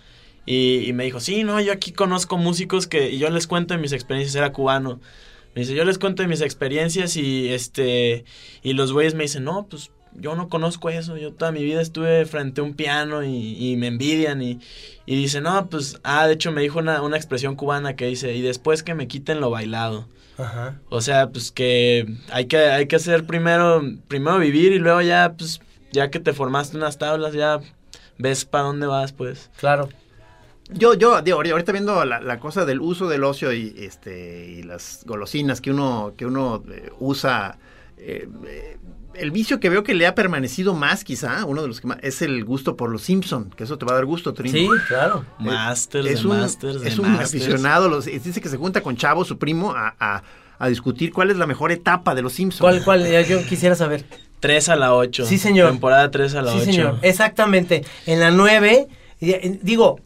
Y, y me dijo, sí, no, yo aquí conozco músicos que, y yo les cuento de mis experiencias, era cubano. Me dice, yo les cuento de mis experiencias y este, y los güeyes me dicen, no, pues yo no conozco eso, yo toda mi vida estuve frente a un piano y, y me envidian y, y dice, no, pues, ah, de hecho me dijo una, una expresión cubana que dice, y después que me quiten lo bailado. Ajá. O sea, pues que hay que, hay que hacer primero, primero vivir y luego ya, pues, ya que te formaste unas tablas, ya ves para dónde vas, pues. Claro. Yo, yo, digo, ahorita viendo la, la cosa del uso del ocio y, este, y las golosinas que uno, que uno eh, usa, eh, eh, el vicio que veo que le ha permanecido más, quizá, uno de los que más, es el gusto por los Simpson, que eso te va a dar gusto, Trino. Sí, claro. Masters, es de un, Masters, de es un Masters. aficionado, los- dice que se junta con Chavo, su primo, a, a- a discutir cuál es la mejor etapa de los Simpsons. ¿Cuál, cuál? Ya Yo quisiera saber. 3 a la 8. Sí, señor. Temporada 3 a la Sí, 8. señor. Exactamente. En la 9, eh, digo,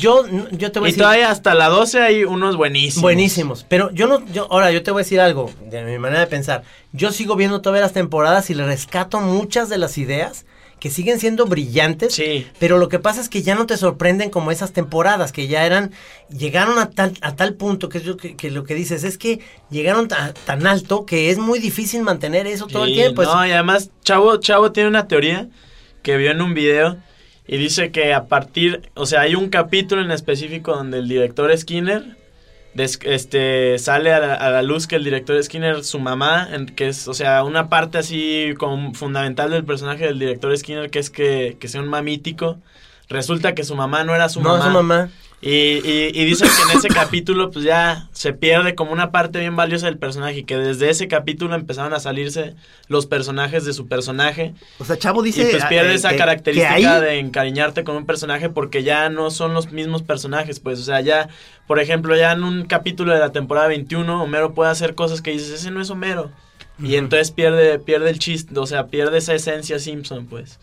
yo, yo te voy a Y decir... todavía hasta la 12 hay unos buenísimos. Buenísimos. Pero yo no, yo, ahora yo te voy a decir algo de mi manera de pensar. Yo sigo viendo todavía las temporadas y le rescato muchas de las ideas que siguen siendo brillantes. Sí. Pero lo que pasa es que ya no te sorprenden como esas temporadas que ya eran, llegaron a tal, a tal punto que es lo que, que lo que dices es que llegaron ta- tan alto que es muy difícil mantener eso todo el tiempo. No, y además Chavo, Chavo tiene una teoría que vio en un video y dice que a partir, o sea, hay un capítulo en específico donde el director Skinner des- este sale a la, a la luz que el director Skinner, su mamá, en- que es, o sea, una parte así como fundamental del personaje del director Skinner, que es que, que sea un mamítico, resulta que su mamá no era su no, mamá. su mamá. Y, y, y dicen que en ese capítulo pues ya se pierde como una parte bien valiosa del personaje y que desde ese capítulo empezaron a salirse los personajes de su personaje O sea, Chavo dice... y pues pierde eh, esa que- característica que ahí- de encariñarte con un personaje porque ya no son los mismos personajes, pues, o sea, ya, por ejemplo, ya en un capítulo de la temporada 21, Homero puede hacer cosas que dices, ese no es Homero. Y entonces pierde, pierde el chiste, o sea, pierde esa esencia Simpson, pues.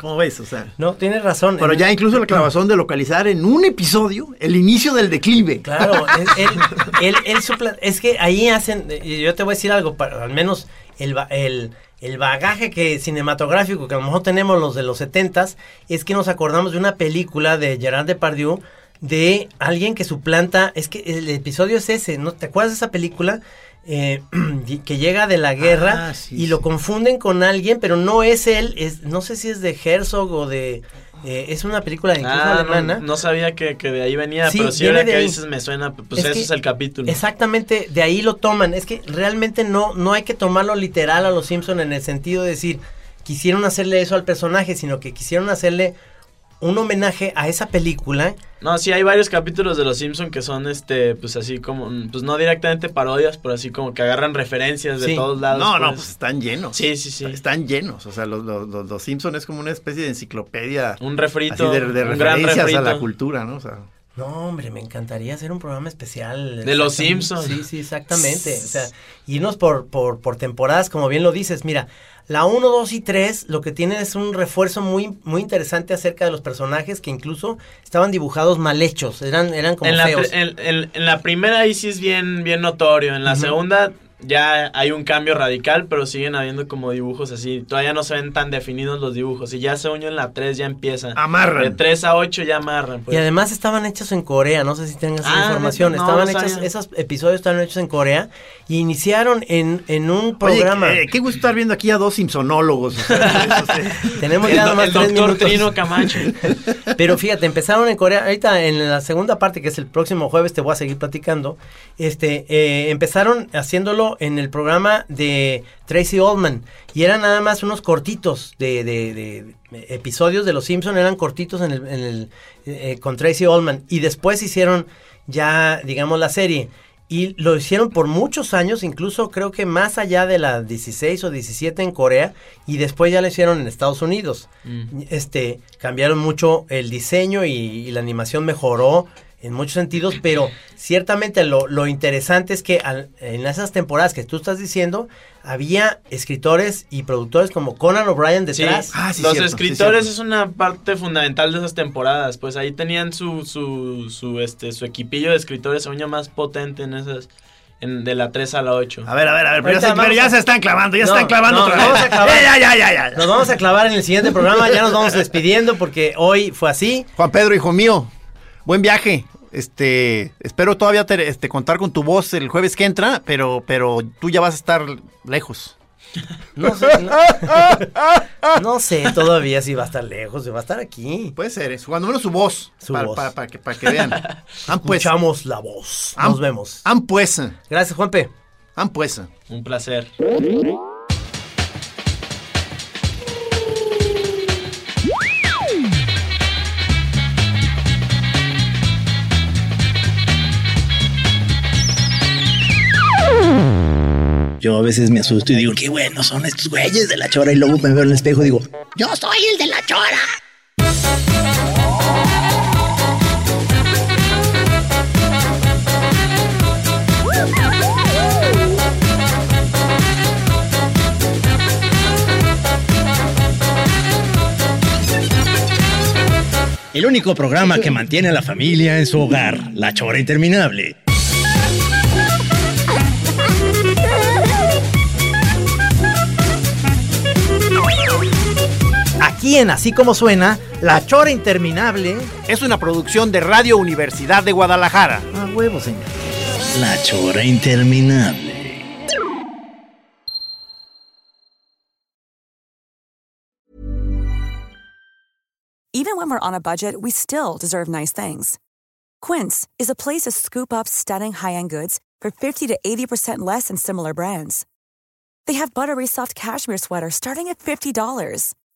¿Cómo ves? O sea... No, tienes razón. Pero ya incluso la clavazón de localizar en un episodio el inicio del declive. Claro, *laughs* él, él, él- es que ahí hacen, yo te voy a decir algo, para, al menos el, el, el bagaje que cinematográfico que a lo mejor tenemos los de los setentas, es que nos acordamos de una película de Gerard Depardieu, de alguien que suplanta, es que el episodio es ese, ¿no? ¿Te acuerdas de esa película? Eh, *clears throat* que llega de la guerra Ah, sí, y lo sí. confunden con alguien, pero no es él, es, no sé si es de Herzog o de... eh, es una película incluso Ah, alemana. no, no sabía que, que de ahí venía, Sí, pero sí viene ahora de que ahí. dices me suena, pues Es ese que- es el capítulo. Exactamente, de ahí lo toman. Es que realmente no, no hay que tomarlo literal a los Simpson en el sentido de decir, quisieron hacerle eso al personaje, sino que quisieron hacerle un homenaje a esa película. No, sí hay varios capítulos de Los Simpson que son este pues así como pues no directamente parodias, pero así como que agarran referencias de Sí. todos lados. No, no, pues. pues están llenos. Sí, sí, sí. Están llenos. O sea, los, los, los, los Simpson es como una especie de enciclopedia. Un refrito, así de, de un gran referencias a refrito. la cultura, ¿no? O sea, No, hombre, me encantaría hacer un programa especial. De los Exactamente. Simpson. Sí, sí, exactamente. O sea, *laughs* irnos por, por, por temporadas, como bien lo dices. Mira, la 1, 2 y 3 lo que tienen es un refuerzo muy, muy interesante acerca de los personajes que incluso estaban dibujados mal hechos. Eran, eran como en, la, feos. pri- en, en- en la primera ahí sí es bien, bien notorio. En la segunda ya hay un cambio radical, pero siguen habiendo como dibujos así. Todavía no se ven tan definidos los dibujos. Y ya según yo en la 3 ya empieza. Amarran. De 3 a 8 ya amarran. pues. Y además estaban hechos en Corea, no sé si tengas esa Ah, información. no, estaban no hechos, sabía. esos episodios estaban hechos en Corea y iniciaron en, en un programa. eh, qué gusto estar viendo aquí a dos Simpsonólogos. o sea. *laughs* Tenemos El, ya nomás el tres doctor minutos. Trino Camacho. *laughs* Pero fíjate, empezaron en Corea. Ahorita en la segunda parte, que es el próximo jueves, te voy a seguir platicando. Este, eh, empezaron haciéndolo en el programa de Tracy Oldman. Y eran nada más unos cortitos de, de- de episodios de Los Simpson eran cortitos en el, en el, eh, con Tracy Oldman. Y después hicieron ya, digamos, la serie. Y lo hicieron por muchos años, incluso creo que más allá de las 16 o 17 en Corea, y después ya lo hicieron en Estados Unidos. Este, cambiaron mucho el diseño y, y la animación mejoró en muchos sentidos, pero ciertamente lo, lo interesante es que al- en esas temporadas que tú estás diciendo, había escritores y productores como Conan O'Brien Sí, detrás. Ah, sí, los cierto, sí, escritores es una parte fundamental de esas temporadas. Pues ahí tenían su, su, su, este, su equipillo de escritores, yo, más potente en esas, en, de la 3 a la 8. A ver, a ver, a ver. Pero, ya, se, ya a- se están clavando, ya No, están clavando no, vamos a clavar. Ya, ya, ya, ya. Nos vamos a clavar en el siguiente programa, ya nos vamos despidiendo porque hoy fue así. Juan Pedro, hijo mío, buen viaje. Este, espero todavía te- este, contar con tu voz el jueves que entra, pero, pero tú ya vas a estar lejos. No sé, no, *laughs* no sé todavía si va a estar lejos, si va a estar aquí. Puede ser, es cuando menos su voz. Su para, voz. Para, para que, para que vean. *laughs* Pues. Escuchamos la voz. Nos vemos. Han pues. Gracias, Juanpe. Han pues. Un placer. Yo a veces me asusto y digo, qué buenos son estos güeyes de la chora. Y luego me veo en el espejo y digo, yo soy el de la chora. El único programa que mantiene a la familia en su hogar, La Chora Interminable. Aquí en Así Como Suena, La Chora Interminable. Es una producción de Radio Universidad de Guadalajara. A huevo, señor. La Chora Interminable. Even when we're on a budget, we still deserve nice things. Quince is a place to scoop up stunning high-end goods for 50 to 80% less than similar brands. They have buttery soft cashmere sweaters starting at $50,